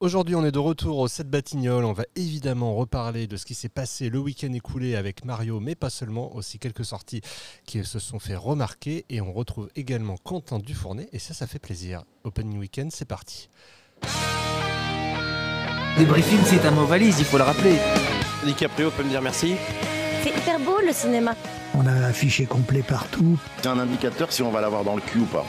Aujourd'hui, on est de retour au 7 Batignolles. On va évidemment reparler de ce qui s'est passé le week-end écoulé avec Mario, mais pas seulement, aussi quelques sorties qui se sont fait remarquer. Et on retrouve également Quentin Dufournet, et ça, ça fait plaisir. Opening Weekend, c'est parti. Débriefing, c'est un mot valise, il faut le rappeler. DiCaprio peut me dire merci. C'est hyper beau le cinéma. On a un affiché complet partout. C'est un indicateur si on va l'avoir dans le cul ou pas.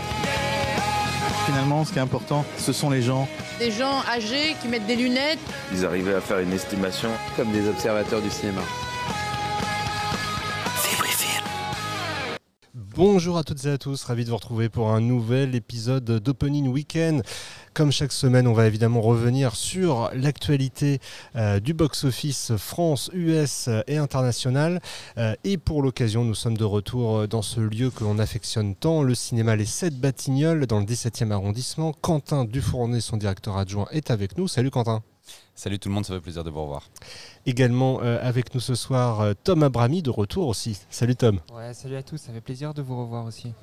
Finalement, ce qui est important, ce sont les gens. Des gens âgés qui mettent des lunettes. Ils arrivaient à faire une estimation. Comme des observateurs du cinéma. Bonjour à toutes et à tous, ravi de vous retrouver pour un nouvel épisode d'Opening Weekend. Comme chaque semaine, on va évidemment revenir sur l'actualité euh, du box-office France, US et international. Euh, et pour l'occasion, nous sommes de retour dans ce lieu que l'on affectionne tant, le cinéma Les 7 Batignolles, dans le 17e arrondissement. Quentin Dufournet, son directeur adjoint, est avec nous. Salut Quentin. Salut tout le monde, ça fait plaisir de vous revoir. Également euh, avec nous ce soir, euh, Tom Abrami de retour aussi. Salut Tom. Ouais, salut à tous, ça fait plaisir de vous revoir aussi.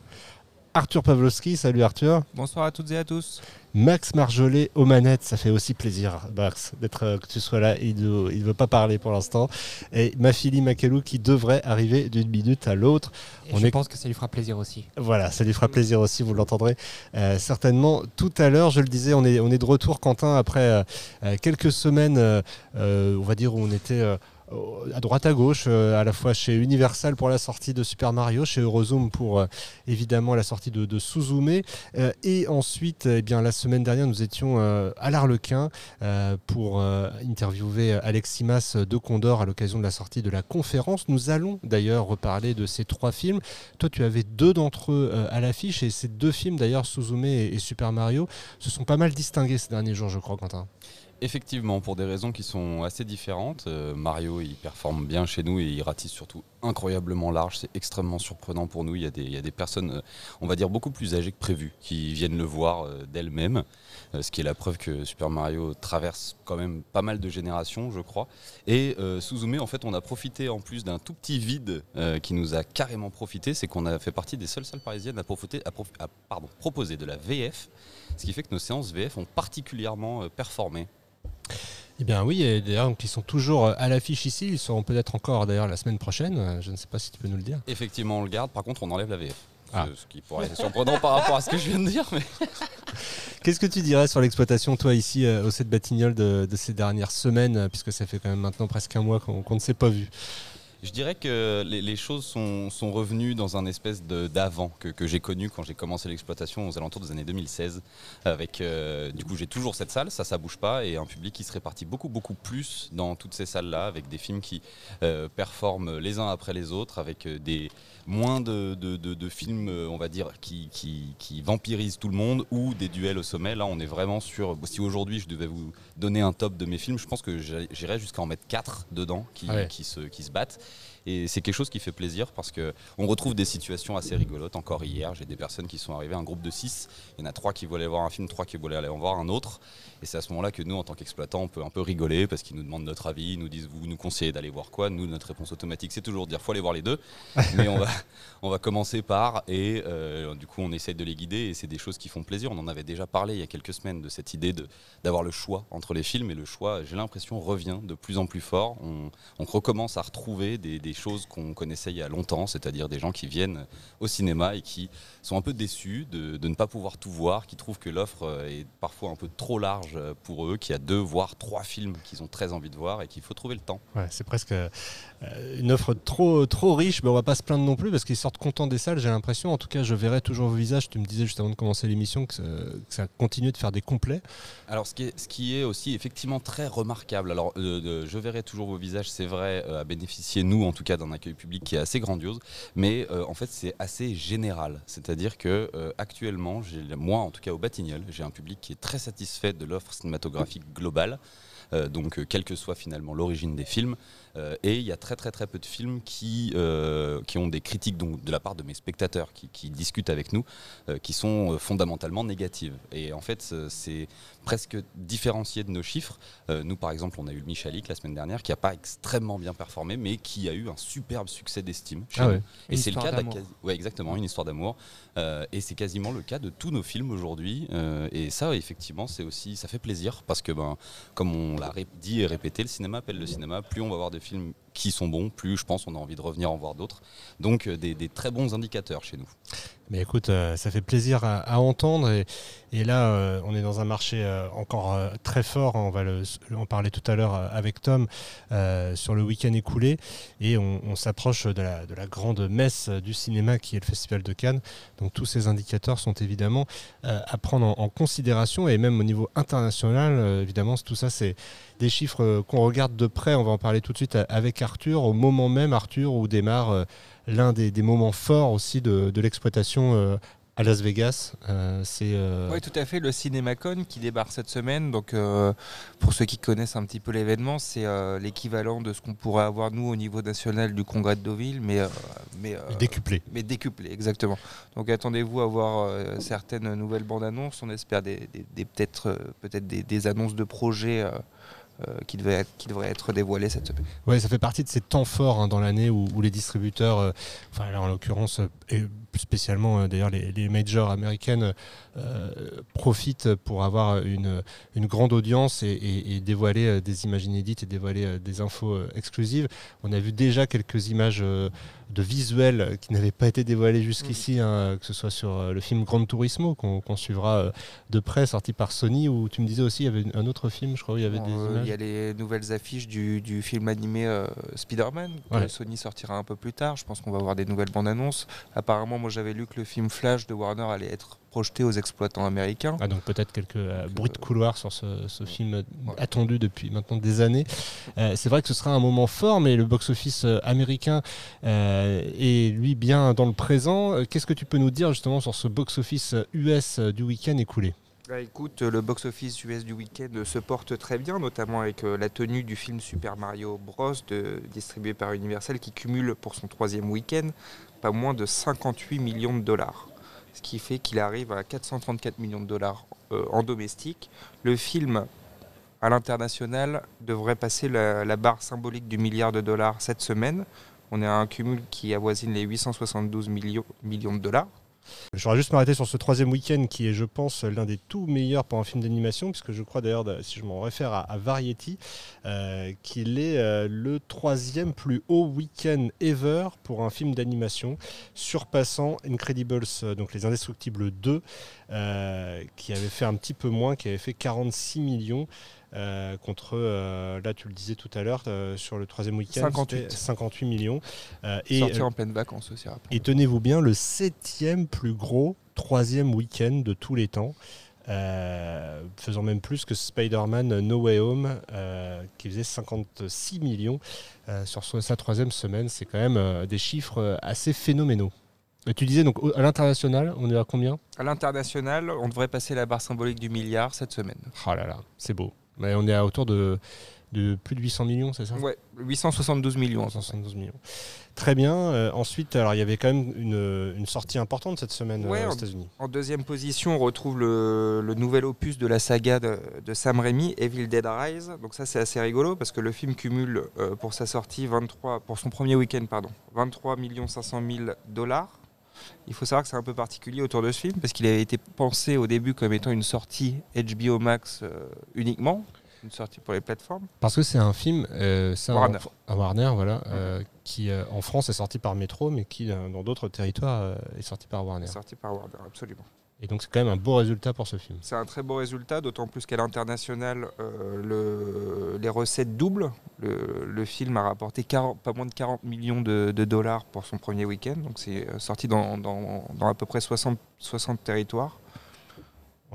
Arthur Pavlovski, salut Arthur. Bonsoir à toutes et à tous. Max Marjolais aux manettes, ça fait aussi plaisir, Max, d'être euh, que tu sois là. Il ne veut pas parler pour l'instant. Et Mafili Makalou qui devrait arriver d'une minute à l'autre. On je pense que ça lui fera plaisir aussi. Voilà, ça lui fera plaisir aussi, vous l'entendrez euh, certainement tout à l'heure. Je le disais, on est, on est de retour, Quentin, après euh, quelques semaines, on va dire, où on était à droite à gauche, euh, à la fois chez Universal pour la sortie de Super Mario, chez Eurozoom pour euh, évidemment la sortie de, de Suzume. Euh, et ensuite, eh bien, la semaine dernière, nous étions à l'Arlequin pour interviewer Aleximas de Condor à l'occasion de la sortie de la conférence. Nous allons d'ailleurs reparler de ces trois films. Toi, tu avais deux d'entre eux à l'affiche et ces deux films, d'ailleurs, Suzume et Super Mario, se sont pas mal distingués ces derniers jours, je crois, Quentin. Effectivement, pour des raisons qui sont assez différentes. Euh, Mario, il performe bien chez nous et il ratisse surtout incroyablement large. C'est extrêmement surprenant pour nous. Il y a des, personnes, euh, on va dire, beaucoup plus âgées que prévu qui viennent le voir euh, d'elles-mêmes. ce qui est la preuve que Super Mario traverse quand même pas mal de générations, je crois. Et Suzume, en fait, on a profité en plus d'un tout petit vide qui nous a carrément profité. C'est qu'on a fait partie des seules salles parisiennes à, proposer de la VF. Ce qui fait que nos séances VF ont particulièrement performé. Eh bien oui, et d'ailleurs qui sont toujours à l'affiche ici, ils seront peut-être encore d'ailleurs la semaine prochaine, je ne sais pas si tu peux nous le dire. Effectivement, on le garde, par contre on enlève la VF. Ah. Ce qui pourrait être surprenant par rapport à ce que je viens de dire. Mais... Qu'est-ce que tu dirais sur l'exploitation, toi, ici, euh, au 7 Batignolles, de, de, ces dernières semaines, puisque ça fait quand même maintenant presque un mois qu'on ne s'est pas vu? Je dirais que les, choses sont, revenues dans un espèce d'avant que, j'ai connu quand j'ai commencé l'exploitation aux alentours des années 2016. Avec, euh, du coup, j'ai toujours cette salle, ça, ça bouge pas, et un public qui se répartit beaucoup, beaucoup plus dans toutes ces salles-là, avec des films qui euh, performent les uns après les autres, avec euh, des moins de, films, on va dire, qui, qui, vampirisent tout le monde ou des duels au sommet. Là, on est vraiment sur. Si aujourd'hui je devais vous donner un top de mes films, je pense que j'irais jusqu'à en mettre 4 dedans qui, qui, se, qui se battent. Et c'est quelque chose qui fait plaisir parce qu'on retrouve des situations assez rigolotes. Encore hier, j'ai des personnes qui sont arrivées, un groupe de 6. Il y en a 3 qui voulaient voir un film, 3 qui voulaient aller en voir un autre. Et c'est à ce moment-là que nous, en tant qu'exploitants, on peut un peu rigoler parce qu'ils nous demandent notre avis, ils nous disent Vous nous conseillez d'aller voir quoi? Nous, notre réponse automatique, c'est toujours de dire Faut aller voir les deux. Mais on va, on va commencer par. Et euh, du coup, on essaye de les guider. Et c'est des choses qui font plaisir. On en avait déjà parlé il y a quelques semaines de cette idée d'avoir le choix entre les films. Et le choix, j'ai l'impression, revient de plus en plus fort. On, on recommence à retrouver des, des choses qu'on connaissait il y a longtemps, c'est-à-dire des gens qui viennent au cinéma et qui sont un peu déçus de, de ne pas pouvoir tout voir, qui trouvent que l'offre euh, est parfois un peu trop large pour eux, qu'il y a deux voire trois films qu'ils ont très envie de voir et qu'il faut trouver le temps. Ouais, c'est presque une offre trop, riche, mais on va pas se plaindre non plus parce qu'ils sortent contents des salles, j'ai l'impression. En tout cas, je verrai toujours vos visages. Tu me disais juste avant de commencer l'émission que, ça continue de faire des complets. Alors, ce qui est, ce qui est aussi effectivement très remarquable, alors je verrai toujours vos visages, c'est vrai, à bénéficier, nous en tout cas, d'un accueil public qui est assez grandiose, mais en fait, c'est assez général. C'est-à-dire que actuellement, moi en tout cas au Batignolles, j'ai un public qui est très satisfait de l'offre cinématographique globale. Euh, donc euh, quelle que soit finalement l'origine des films. Euh, et il y a très très très peu de films qui, qui ont des critiques donc, de la part de mes spectateurs qui, qui discutent avec nous, qui sont fondamentalement négatives. Et en fait, c'est presque différencié de nos chiffres. nous, par exemple, on a eu le Michalik la semaine dernière qui n'a pas extrêmement bien performé, mais qui a eu un superbe succès d'estime. Ah ouais. Et c'est le cas de d'amour. ouais, exactement, une histoire d'amour. Euh, et c'est quasiment le cas de tous nos films aujourd'hui. Euh, et ça, effectivement, c'est aussi, ça fait plaisir parce que, ben, comme on l'a dit et répété, le cinéma appelle le cinéma. Plus on va voir des films qui sont bons, plus je pense on a envie de revenir en voir d'autres. Donc, euh, des, très bons indicateurs chez nous. Mais écoute, euh, ça fait plaisir à, entendre. Et, là, euh, on est dans un marché encore très fort. hein. On va en parler tout à l'heure avec Tom sur le week-end écoulé. Et on, s'approche de la, de la grande messe du cinéma qui est le Festival de Cannes. Donc tous ces indicateurs sont évidemment à prendre en, considération. Et même au niveau international, évidemment, tout ça, c'est des chiffres qu'on regarde de près. On va en parler tout de suite avec Arthur. Au moment même, Arthur, où démarre euh, l'un des, des moments forts aussi de, de l'exploitation euh, à Las Vegas. Euh, c'est euh, Oui, tout à fait. Le CinemaCon qui débarque cette semaine. Donc, euh, pour ceux qui connaissent un petit peu l'événement, c'est l'équivalent de ce qu'on pourrait avoir nous au niveau national du Congrès de Deauville, mais mais décuplé. mais décuplé, exactement. Donc, attendez-vous à voir certaines nouvelles bandes annonces. On espère des, des- des- peut-être peut-être des, des annonces de projets. Euh, qui, devaient être, qui devraient être dévoilés cette semaine. Ouais, ça fait partie de ces temps forts hein, dans l'année où, les distributeurs, euh, en l'occurrence, euh, et spécialement d'ailleurs les, majors américaines, profitent pour avoir une, grande audience et, et- dévoiler des images inédites et dévoiler des infos exclusives. On a vu déjà quelques images de visuels qui n'avaient pas été dévoilés jusqu'ici, hein, que ce soit sur euh, le film Grand Turismo qu'on suivra euh, de près, sorti par Sony, où tu me disais aussi il y avait un autre film, je crois, où il y avait des Euh, images. Il y a les nouvelles affiches du, du film animé euh, Spider-Man, que Ouais. Sony sortira un peu plus tard. Je pense qu'on va avoir des nouvelles bandes annonces. Apparemment, moi j'avais lu que le film Flash de Warner allait être projeté aux exploitants américains. Ah, donc peut-être quelques euh, bruits de euh, couloir sur ce, ce film attendu depuis maintenant des années. Euh, c'est vrai que ce sera un moment fort, mais le box-office américain est lui bien dans le présent. Qu'est-ce que tu peux nous dire justement sur ce box-office US du week-end écoulé? Bah, écoute, le box-office US du week-end se porte très bien, notamment avec la tenue du film Super Mario Bros. de- distribué par Universal qui cumule pour son troisième week-end pas moins de 58 millions de dollars. Ce qui fait qu'il arrive à 434 millions de dollars euh, en domestique. Le film à l'international devrait passer la, barre symbolique du milliard de dollars cette semaine. On est à un cumul qui avoisine les 872 millions, millions de dollars. Je voudrais juste m'arrêter sur ce troisième week-end qui est, je pense, l'un des tout meilleurs pour un film d'animation, puisque je crois d'ailleurs, si je m'en réfère à, Variety, euh, qu'il est euh, le troisième plus haut week-end ever pour un film d'animation, surpassant Incredibles, euh, donc Les Indestructibles 2, euh, qui avait fait un petit peu moins, qui avait fait 46 millions. Euh, contre, euh, là tu le disais tout à l'heure, euh, sur le troisième week-end, 58. c'était 58 millions. Et, Sorti euh, en pleine vacances aussi. rappelons. et tenez-vous bien, le septième plus gros troisième week-end de tous les temps, faisant même plus que Spider-Man No Way Home, qui faisait 56 millions sur sa troisième semaine. C'est quand même des chiffres assez phénoménaux. Et tu disais donc à l'international, on est à combien? À l'international, on devrait passer la barre symbolique du milliard cette semaine. Oh là là, c'est beau. Mais on est à autour de, de plus de 800 millions, c'est ça? Ouais, 872 millions. 172 millions. Très bien. Euh, ensuite, alors il y avait quand même une, une sortie importante cette semaine euh, aux États-Unis. En deuxième position, on retrouve le, le nouvel opus de la saga de, de Sam Raimi, Evil Dead Rise. Donc ça, c'est assez rigolo parce que le film cumule euh, pour sa sortie 23, pour son premier week-end, pardon, 23 500 000 dollars. Il faut savoir que c'est un peu particulier autour de ce film parce qu'il avait été pensé au début comme étant une sortie HBO Max euh, uniquement, une sortie pour les plateformes. Parce que c'est un film, euh, ça, Warner. en- à Warner, voilà, euh, qui euh, en France est sorti par Metro, mais qui dans d'autres territoires est sorti par Warner. Sorti par Warner, absolument. Et donc c'est quand même un beau résultat pour ce film. C'est un très beau résultat, d'autant plus qu'à l'international, euh, le- les recettes doublent. Le, le film a rapporté 40 pas moins de 40 millions de, dollars pour son premier week-end, donc c'est euh, sorti dans, dans- dans à peu près 60, 60 territoires.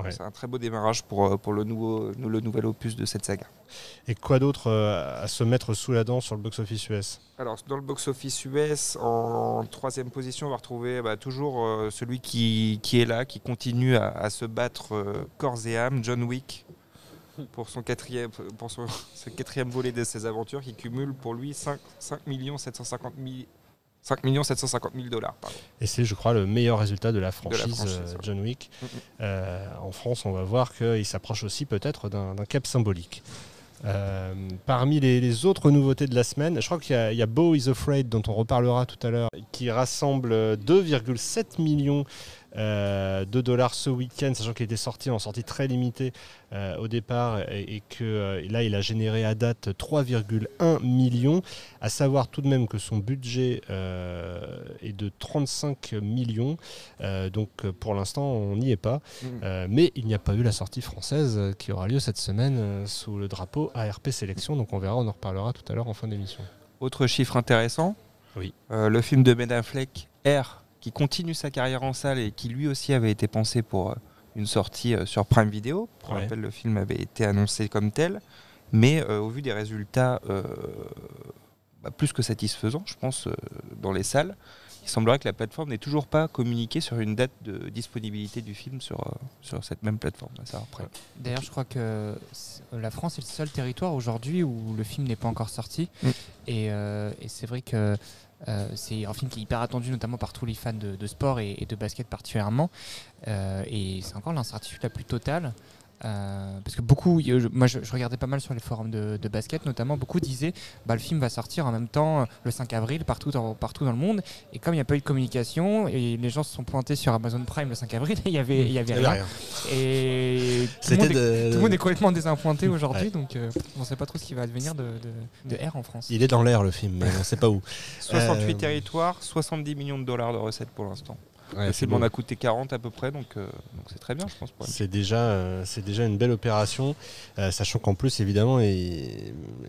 Ouais. C'est un très beau démarrage pour, euh, pour le, nouveau, le nouvel opus de cette saga. Et quoi d'autre euh, à se mettre sous la dent sur le box-office US Alors, dans le box-office US, en troisième position, on va retrouver bah, toujours euh, celui qui, qui est là, qui continue à, à se battre euh, corps et âme, John Wick, pour son quatrième, pour son, ce quatrième volet de ses aventures, qui cumule pour lui 5, 5 750 000 5 750 000 dollars. Et c'est, je crois, le meilleur résultat de la franchise, euh. John Wick. Euh, en France, on va voir qu'il s'approche aussi peut-être d'un cap symbolique. Euh, parmi les, les autres nouveautés de la semaine, je crois qu'il y a, il y a Beau is Afraid, dont on reparlera tout à l'heure, qui rassemble 2,7 millions euh, de dollars ce week-end, sachant qu'il était sorti en sortie très limitée euh, au départ et, et que euh, là il a généré à date 3,1 millions. À savoir tout de même que son budget euh, est de 35 millions, donc pour l'instant on n'y est pas. Mm. Euh, mais il n'y a pas eu la sortie française qui aura lieu cette semaine sous le drapeau ARP Sélection, donc on verra, on en reparlera tout à l'heure en fin d'émission. Autre chiffre intéressant, Oui. le film de Ben Affleck, R, qui continue sa carrière en salle et qui lui aussi avait été pensé pour euh, une sortie euh, sur Prime Video. Pour Ouais. rappel, le film avait été annoncé comme tel, mais euh, au vu des résultats euh, bah, plus que satisfaisants, je pense, euh, dans les salles, il semblerait que la plateforme n'ait toujours pas communiqué sur une date de disponibilité du film sur, sur cette même plateforme. D'ailleurs, je crois que la France est le seul territoire aujourd'hui où le film n'est pas encore sorti. Mm. Et, et c'est vrai que euh, c'est un film qui est hyper attendu, notamment par tous les fans de, sport et, et de basket particulièrement. Euh, et c'est encore l'incertitude la plus totale. Euh, parce que beaucoup, je- moi je, je regardais pas mal sur les forums de, de basket, notamment beaucoup disaient bah, le film va sortir en même temps euh, le 5 avril partout dans, partout dans le monde. Et comme il n'y a pas eu de communication, et les gens se sont pointés sur Amazon Prime le 5 avril, il y avait, il y avait rien. Et tout le, monde est, de- tout le monde est complètement désappointé aujourd'hui, Ouais. donc euh, on ne sait pas trop ce qui va advenir de, de- de R en France. Il est dans l'air le film, mais on ne sait pas où. 68 Euh, territoires, 70 millions de dollars de recettes pour l'instant. Ouais, c'est beau. en a coûté 40 à peu près, donc euh, donc c'est très bien, je pense. C'est déjà, euh, c'est déjà une belle opération, euh, sachant qu'en plus, évidemment, il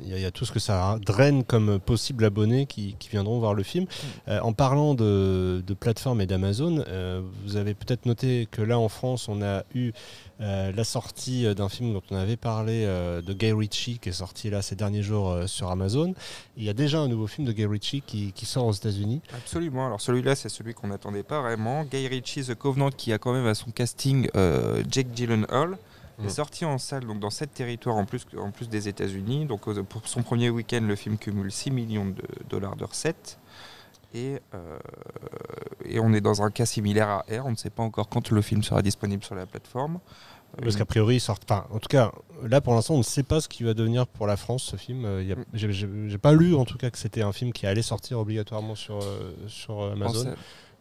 y, a- il y a tout ce que ça draine comme possible abonnés qui, qui viendront voir le film. Euh, en parlant de, de plateforme et d'Amazon, vous avez peut-être noté que là, en France, on a eu euh, la sortie euh, d'un film dont on avait parlé euh, de Guy Ritchie, qui est sorti là ces derniers jours euh, sur Amazon. Il y a déjà un nouveau film de Guy Ritchie qui, qui sort aux États-Unis. Absolument. Alors celui-là, c'est celui qu'on n'attendait pas vraiment. Guy Ritchie, The Covenant, qui a quand même à son casting Jake Gyllenhaal, Mm. est sorti en salle donc dans sept territoires en plus, en plus des États-Unis. Donc pour son premier week-end, le film cumule 6 millions de dollars de recettes. Et, euh, et on est dans un cas similaire à R. On ne sait pas encore quand le film sera disponible sur la plateforme. Parce qu'a priori, il sort. Enfin, en tout cas, là pour l'instant, on ne sait pas ce qui va devenir pour la France ce film. Euh, Mm. j'ai- pas lu en tout cas que c'était un film qui allait sortir obligatoirement sur, euh, sur euh, Amazon,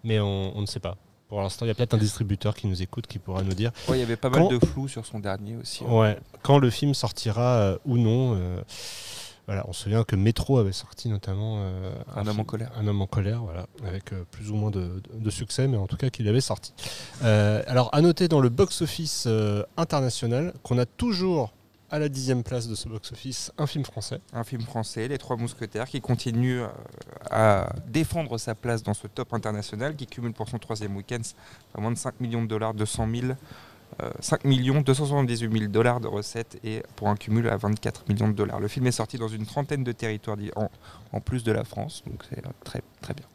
mais on, on ne sait pas. Pour l'instant, il y a peut-être un distributeur qui nous écoute qui pourra nous dire Ouais, il y avait pas mal Quand- de flou sur son dernier aussi. hein. ouais, quand le film sortira euh, ou non. Voilà, on se souvient que Métro avait sorti notamment euh, Un homme film- en colère. Un homme en colère, voilà, avec euh, plus ou moins de, de- de succès, mais en tout cas qu'il avait sorti. Euh, alors, à noter dans le box-office international qu'on a toujours à la dixième place de ce box-office un film français. un film français, Les Trois Mousquetaires, qui continue à défendre sa place dans ce top international, qui cumule pour son troisième week-end pas moins de 5 millions de dollars, 200 000, euh, 5 millions 278 000 dollars de recettes et pour un cumul à 24 millions de dollars. Le film est sorti dans une trentaine de territoires en, en plus de la France, donc c'est euh, très très bien.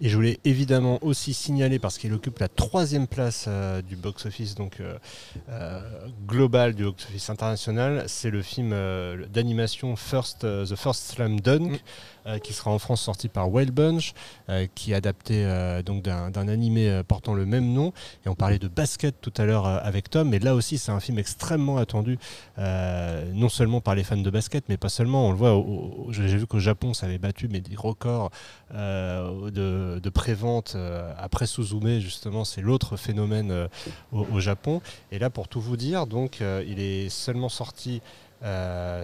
Et je voulais évidemment aussi signaler, parce qu'il occupe la troisième place euh, du box-office donc euh, euh, global du box-office international, c'est le film d'animation First, The First Slam Dunk, Mm. qui sera en France sorti par Wild Bunch, qui est adapté donc d'un animé portant le même nom. Et on parlait de basket tout à l'heure avec Tom, mais là aussi c'est un film extrêmement attendu, non seulement par les fans de basket, mais pas seulement. On le voit, j'ai vu qu'au Japon ça avait battu mais des records euh, de, de prévente euh, après Suzume, justement, c'est l'autre phénomène euh, au, Japon. Et là, pour tout vous dire, donc, il est seulement sorti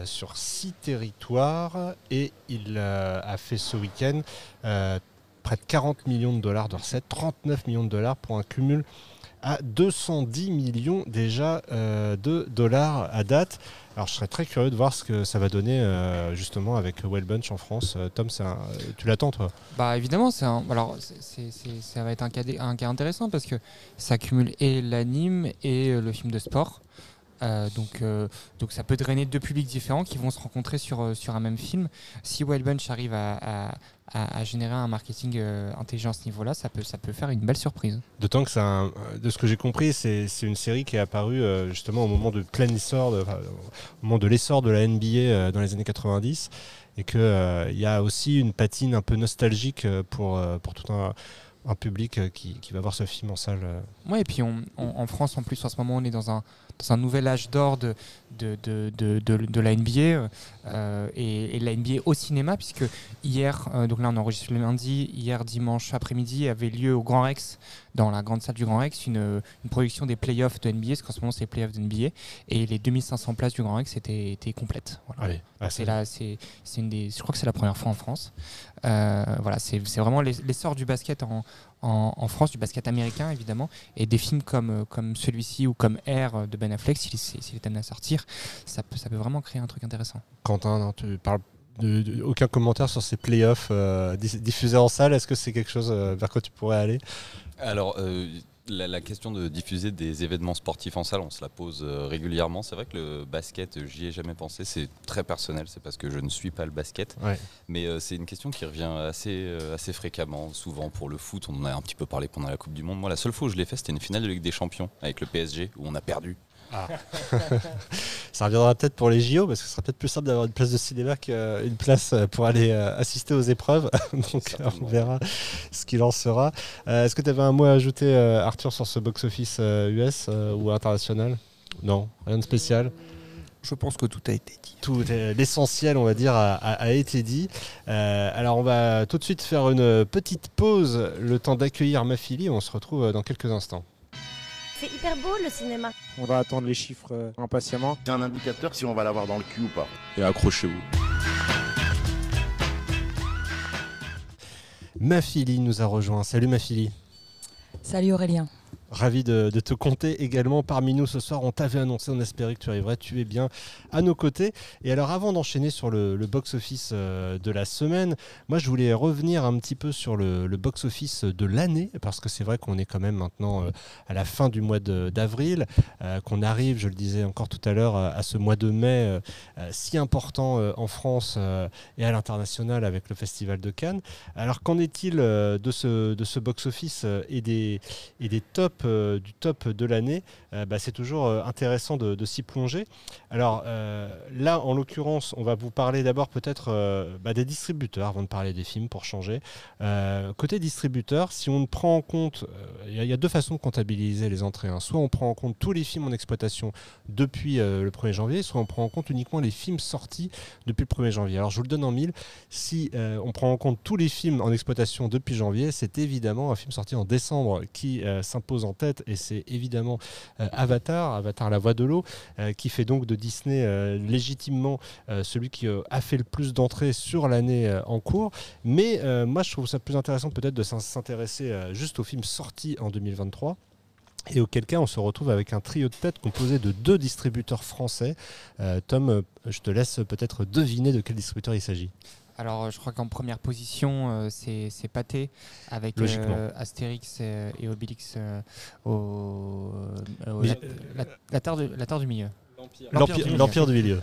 sur six territoires et il a fait ce week-end près de 40 millions de dollars de recettes, 39 millions de dollars pour un cumul à 210 millions déjà euh, de dollars à date. Alors je serais très curieux de voir ce que ça va donner euh, justement avec Well Bunch en France. Euh, Tom, un- tu l'attends toi? Bah évidemment, un- alors ça va être un cas, un cas intéressant parce que ça cumule et l'anime et le film de sport. Euh, donc, euh, donc ça peut drainer deux publics différents qui vont se rencontrer sur, euh, sur un même film. Si Wild Bunch arrive à, à- à- à générer un marketing euh, intelligent à ce niveau-là, ça peut, ça peut faire une belle surprise. D'autant que un- de ce que j'ai compris, c'est une série qui est apparue justement au moment de plein essor, de, enfin, au moment de l'essor de la NBA dans les années 90, et qu'il il y a aussi une patine un peu nostalgique pour, pour tout un, un public qui, qui va voir ce film en salle. Ouais, et puis on- on- en France, en plus, en ce moment, on est dans un, dans un nouvel âge d'or de, de, de, de, la NBA euh, et, et la NBA au cinéma, puisque hier, euh, donc là on enregistre le lundi, hier dimanche après-midi avait lieu au Grand Rex, dans la grande salle du Grand Rex, une, une production des playoffs de NBA, parce qu'en ce moment c'est les playoffs de NBA, et les 2500 places du Grand Rex étaient, étaient complètes. Voilà. Ah, c'est là, c'est c'est une des, je crois que c'est la première fois en France. Euh, voilà, c'est c'est vraiment l'ess- l'essor du basket en, en, en France, du basket américain évidemment, et des films comme, euh, comme celui-ci ou comme Air de Ben Affleck, s'il est amené à sortir, ça peut, ça peut vraiment créer un truc intéressant. Quentin, non, tu parles de, de- aucun commentaire sur ces playoffs euh, diffusés en salle. Est-ce que c'est quelque chose euh, vers quoi tu pourrais aller? Alors, euh, la, la question de diffuser des événements sportifs en salle, on se la pose euh, régulièrement. C'est vrai que le basket, j'y ai jamais pensé. C'est très personnel, c'est parce que je ne suis pas le basket. Ouais. Mais euh, c'est une question qui revient assez, euh, assez fréquemment. Souvent pour le foot, on en a un petit peu parlé pendant la Coupe du Monde. Moi, la seule fois où je l'ai fait, c'était une finale de Ligue des Champions avec le PSG, où on a perdu. Ça reviendra peut-être pour les JO, parce que ce sera peut-être plus simple d'avoir une place de cinéma qu'une place euh, pour aller euh, assister aux épreuves. Donc euh, on verra ce qu'il en sera. Euh, Est-ce que tu avais un mot à ajouter, euh, Arthur, sur ce box-office euh, US euh, ou international? Non, rien de spécial. Je pense que tout a été dit. Tout l'essentiel, on va dire, a, a- a été dit. Euh, alors, on va tout de suite faire une petite pause, le temps d'accueillir ma fille. On se retrouve euh, dans quelques instants. C'est hyper beau le cinéma. On va attendre les chiffres euh, impatiemment. C'est un indicateur si on va l'avoir dans le cul ou pas. Et accrochez-vous. Ma fille nous a rejoint. Salut ma fille. Salut Aurélien. Ravi de, te compter également parmi nous ce soir. On t'avait annoncé, on espérait que tu arriverais. Tu es bien à nos côtés. Et alors, avant d'enchaîner sur le, box-office euh, de la semaine, moi, je voulais revenir un petit peu sur le, box-office de l'année, parce que c'est vrai qu'on est quand même maintenant euh, à la fin du mois d'avril, euh, qu'on arrive, je le disais encore tout à l'heure, à ce mois de mai si important en France et à l'international avec le Festival de Cannes. Alors, qu'en est-il de ce, box-office et des tops euh, du top de l'année, euh, bah, c'est toujours euh, intéressant de, s'y plonger. Alors là, en l'occurrence, on va vous parler d'abord peut-être bah, des distributeurs avant de parler des films pour changer. Côté distributeur, si on prend en compte, il y, a- deux façons de comptabiliser les entrées. hein. Soit on prend en compte tous les films en exploitation depuis le 1er janvier, soit on prend en compte uniquement les films sortis depuis le 1er janvier. Alors je vous le donne en mille. Si on prend en compte tous les films en exploitation depuis janvier, c'est évidemment un film sorti en décembre qui euh, s'impose tête et c'est évidemment euh, Avatar, Avatar la voix de l'eau, euh, qui fait donc de Disney euh, légitimement celui qui a fait le plus d'entrées sur l'année en cours. Mais moi je trouve ça plus intéressant peut-être de s'in- s'intéresser juste aux films sortis en 2023. Et auquel cas, on se retrouve avec un trio de tête composé de deux distributeurs français. Tom, je te laisse peut-être deviner de quel distributeur il s'agit. Alors, euh, je crois qu'en première position, euh, c'est c'est Pathé avec euh, Astérix euh, et Obélix euh, au, la, la- la terre de- la terre du milieu. L'Empire l'Empire du milieu.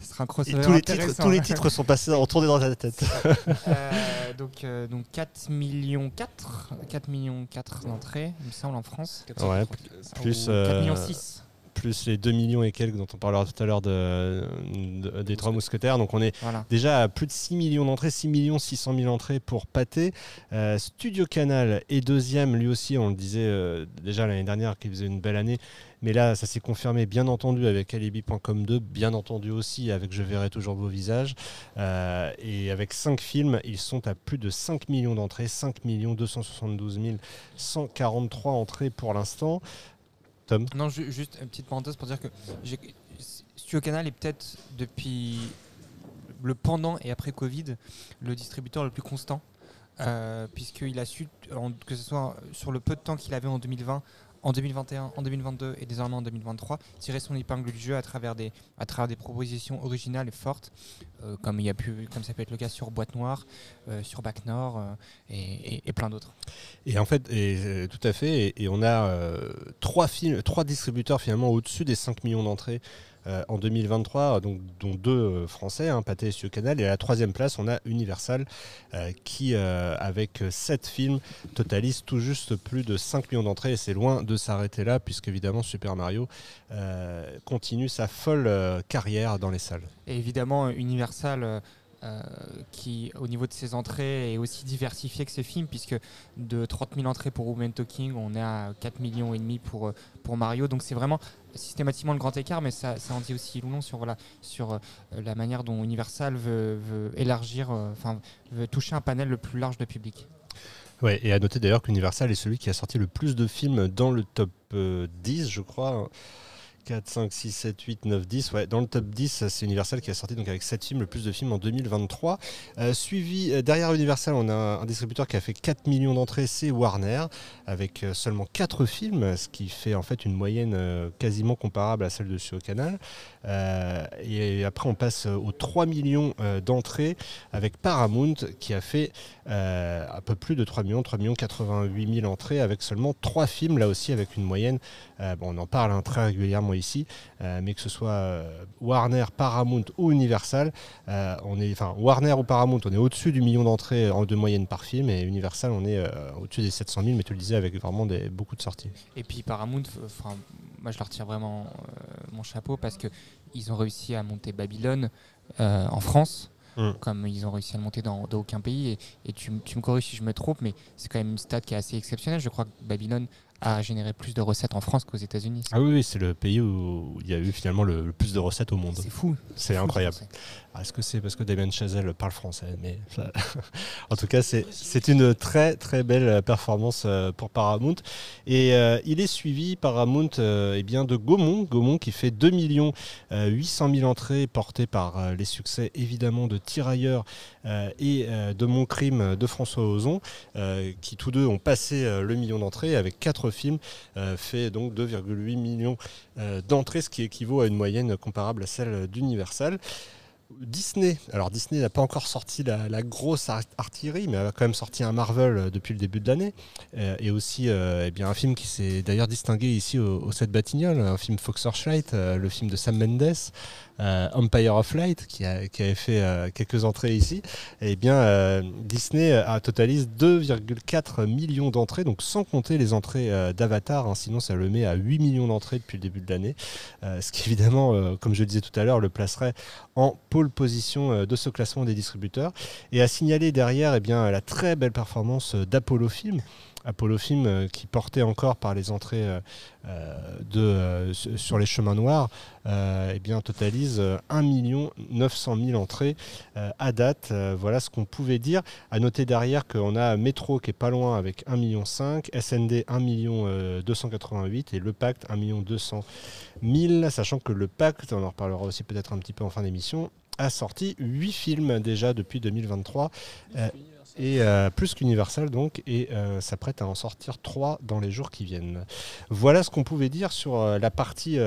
Ce sera un Et crossover tous, les titres, tous les titres sont passés en tournée dans ta tête. Euh, donc, euh, donc 4 millions 4, 4 millions 4 d'entrées, il me semble, en France. Ouais, plus, Ou 4 millions 6. Plus les 2 millions et quelques dont on parlera tout à l'heure de, de- des trois mousquetaires. Donc on est Voilà. déjà à plus de 6 millions d'entrées, 6 millions 600 000 entrées pour Pathé. Euh, Studio Canal est deuxième, lui aussi, on le disait euh, déjà l'année dernière qu'il faisait une belle année. Mais là, ça s'est confirmé, bien entendu, avec Alibi.com 2, bien entendu aussi avec Je verrai toujours vos visages. Euh, et avec 5 films, ils sont à plus de 5 millions d'entrées, 5 272 143 entrées pour l'instant. Non, ju- juste une petite parenthèse pour dire que Studio Canal est peut-être depuis le pendant et après Covid le distributeur le plus constant, euh, puisqu'il a su, que ce soit sur le peu de temps qu'il avait en 2020, en 2021, en 2022 et désormais en 2023, tirer son épingle du jeu à travers des, à travers des propositions originales et fortes, euh, comme, il y a pu, comme ça peut être le cas sur Boîte Noire, euh, sur Bac Nord euh, et, plein d'autres. Et en fait, et, tout à fait, et, on a trois, films, trois distributeurs finalement au-dessus des 5 millions d'entrées euh, en 2023, donc, dont deux euh, français, hein, Pathé et Studio Canal. Et à la troisième place, on a Universal euh, qui, avec 7 films, totalise tout juste plus de 5 millions d'entrées. Et c'est loin de s'arrêter là, puisque évidemment Super Mario continue sa folle carrière dans les salles. Et évidemment, Universal, qui au niveau de ses entrées est aussi diversifié que ses films, puisque de 30 000 entrées pour Woman Talking, on est à 4 millions et demi pour, pour Mario. Donc c'est vraiment systématiquement le grand écart, mais ça, en dit aussi long sur, sur euh, la manière dont Universal veut, élargir, euh, enfin, veut toucher un panel le plus large de public. Ouais, et à noter d'ailleurs qu'Universal est celui qui a sorti le plus de films dans le top euh, 10, je crois. 4, 5, 6, 7, 8, 9, 10. Ouais, dans le top 10, c'est Universal qui a sorti donc avec 7 films, le plus de films en 2023. Euh, suivi euh, derrière Universal, on a un, distributeur qui a fait 4 millions d'entrées, c'est Warner, avec euh, seulement 4 films, ce qui fait en fait une moyenne euh, quasiment comparable à celle de sur Canal. Euh, et après, on passe aux 3 millions euh, d'entrées avec Paramount qui a fait un peu plus de 3 millions, 3 millions 88 000 entrées avec seulement 3 films, là aussi avec une moyenne. on en parle hein, très régulièrement ici, euh, mais que ce soit euh, Warner, Paramount ou Universal, euh, on est, enfin Warner ou Paramount, on est au-dessus du million d'entrées en de moyenne par film, et Universal, on est au-dessus des 700 000, mais tu le disais avec vraiment des, beaucoup de sorties. Et puis Paramount, enfin moi je leur retire vraiment mon chapeau parce que ils ont réussi à monter Babylone en France. Mm. comme ils ont réussi à le monter dans, dans aucun pays. Et, et tu, tu, me corriges si je me trompe, mais c'est quand même une stat qui est assez exceptionnelle. Je crois que Babylone a généré plus de recettes en France qu'aux États-Unis. Ah oui, oui c'est le pays où il y a eu finalement le, le plus de recettes au monde. C'est fou. C'est incroyable. Ah, Est-ce que c'est parce que Damien Chazelle parle français Mais ça... en tout cas, c'est une très très belle performance euh, pour Paramount. Et euh, il est suivi Paramount euh, eh bien, de Gaumont, Gaumont qui fait 2 millions 800 000 entrées portées par euh, les succès évidemment de Tirailleurs euh, et de Mon Crime de François Ozon, qui tous deux ont passé le million d'entrées avec quatre films, fait donc 2,8 millions d'entrées, ce qui équivaut à une moyenne comparable à celle d'Universal. Disney, alors Disney n'a pas encore sorti la, grosse artillerie, mais elle a quand même sorti un Marvel depuis le début de l'année, euh, et aussi euh, eh bien, un film qui s'est d'ailleurs distingué ici au, au 7 Batignolles, un film Fox Searchlight, euh, le film de Sam Mendes, Empire of Light, qui, a, qui avait fait quelques entrées ici. Et eh bien Disney a totalise 2,4 millions d'entrées, donc sans compter les entrées d'Avatar, hein, sinon ça le met à 8 millions d'entrées depuis le début de l'année, ce qui évidemment, comme je le disais tout à l'heure, le placerait en position de ce classement des distributeurs. Et à signaler derrière eh bien, la très belle performance d'Apollo Film. Apollo Film euh, qui portait encore par les entrées euh, de, euh, sur les chemins noirs, eh bien, totalise 1 900 000 entrées à date. voilà ce qu'on pouvait dire. À noter derrière qu'on a Métro qui est pas loin avec 1,5 million, SND 1 288 et le Pacte 1 200 000, sachant que le Pacte, on en reparlera aussi peut-être un petit peu en fin d'émission, a sorti 8 films déjà depuis 2023. Euh, et euh, plus qu'Universal donc, et euh, s'apprête à en sortir 3 dans les jours qui viennent. Voilà ce qu'on pouvait dire sur la partie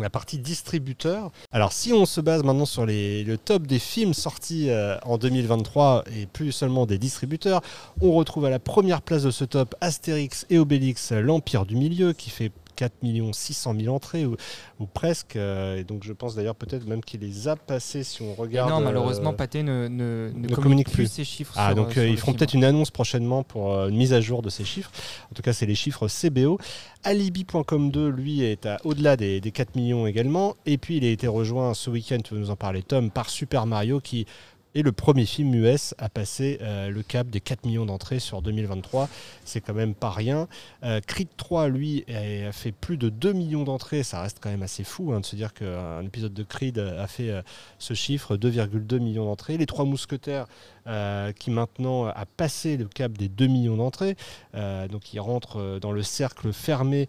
la partie distributeur. Alors si on se base maintenant sur les, le top des films sortis euh, en 2023 et plus seulement des distributeurs, on retrouve à la première place de ce top Astérix et Obélix, l'Empire du Milieu, qui fait 4 600 000 entrées ou, ou presque. Euh, et donc je pense d'ailleurs peut-être même qu'il les a passés si on regarde. Et non, malheureusement, euh, Pathé ne, ne, ne, ne, communique plus ces chiffres. Ah, sur, donc sur ils feront peut-être une annonce prochainement pour une mise à jour de ces chiffres. En tout cas, c'est les chiffres CBO. Alibi.com 2, lui, est à au-delà des, des 4 millions également. Et puis il a été rejoint ce week-end, tu veux nous en parler, Tom, par Super Mario qui et le premier film US a passé euh, le cap des 4 millions d'entrées sur 2023. C'est quand même pas rien. Euh, Creed 3, lui, a fait plus de 2 millions d'entrées. Ça reste quand même assez fou hein, de se dire qu'un épisode de Creed a fait euh, ce chiffre, 2,2 millions d'entrées. Les Trois Mousquetaires, euh, qui maintenant a passé le cap des 2 millions d'entrées. Euh, donc il rentre dans le cercle fermé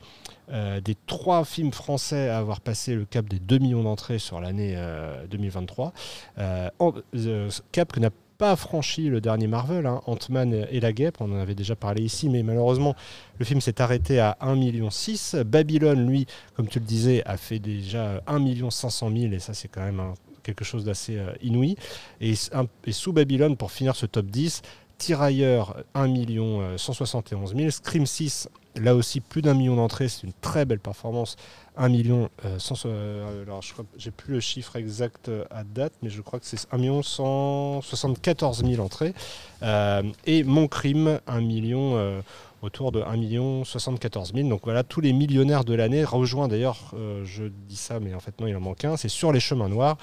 euh, des trois films français à avoir passé le cap des 2 millions d'entrées sur l'année 2023. En, cap que n'a pas franchi le dernier Marvel, hein, Ant-Man et la guêpe, on en avait déjà parlé ici, mais malheureusement le film s'est arrêté à 1,6 million. Babylone, lui, comme tu le disais, a fait déjà 1 500 000 et ça c'est quand même un quelque chose d'assez euh, inouï. Et, sous Babylone, pour finir ce top 10, Tirailleurs 1 171 000, Scream 6 là aussi plus d'un million d'entrées, c'est une très belle performance. 1 million, euh, 100, euh, alors j'ai plus le chiffre exact à date, mais je crois que c'est 1 million 174 000 entrées. Et Mon Crime, 1 million, autour de 1 million 74 000. Donc voilà, tous les millionnaires de l'année, rejoint d'ailleurs, euh, je dis ça, mais en fait non, il en manque un, c'est sur les chemins noirs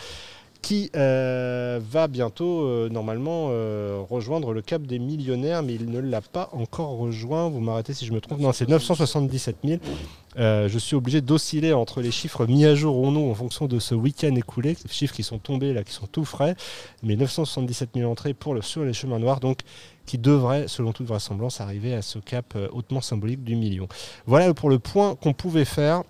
qui euh, va bientôt euh, normalement rejoindre le cap des millionnaires, mais il ne l'a pas encore rejoint. Vous m'arrêtez si je me trompe. Non, c'est 977 000. Euh, je suis obligé d'osciller entre les chiffres mis à jour ou non en fonction de ce week-end écoulé, chiffres qui sont tombés là, qui sont tout frais, mais 977 000 entrées pour le, sur les chemins noirs, donc qui devrait, selon toute vraisemblance, arriver à ce cap euh, hautement symbolique du million. Voilà pour le point qu'on pouvait faire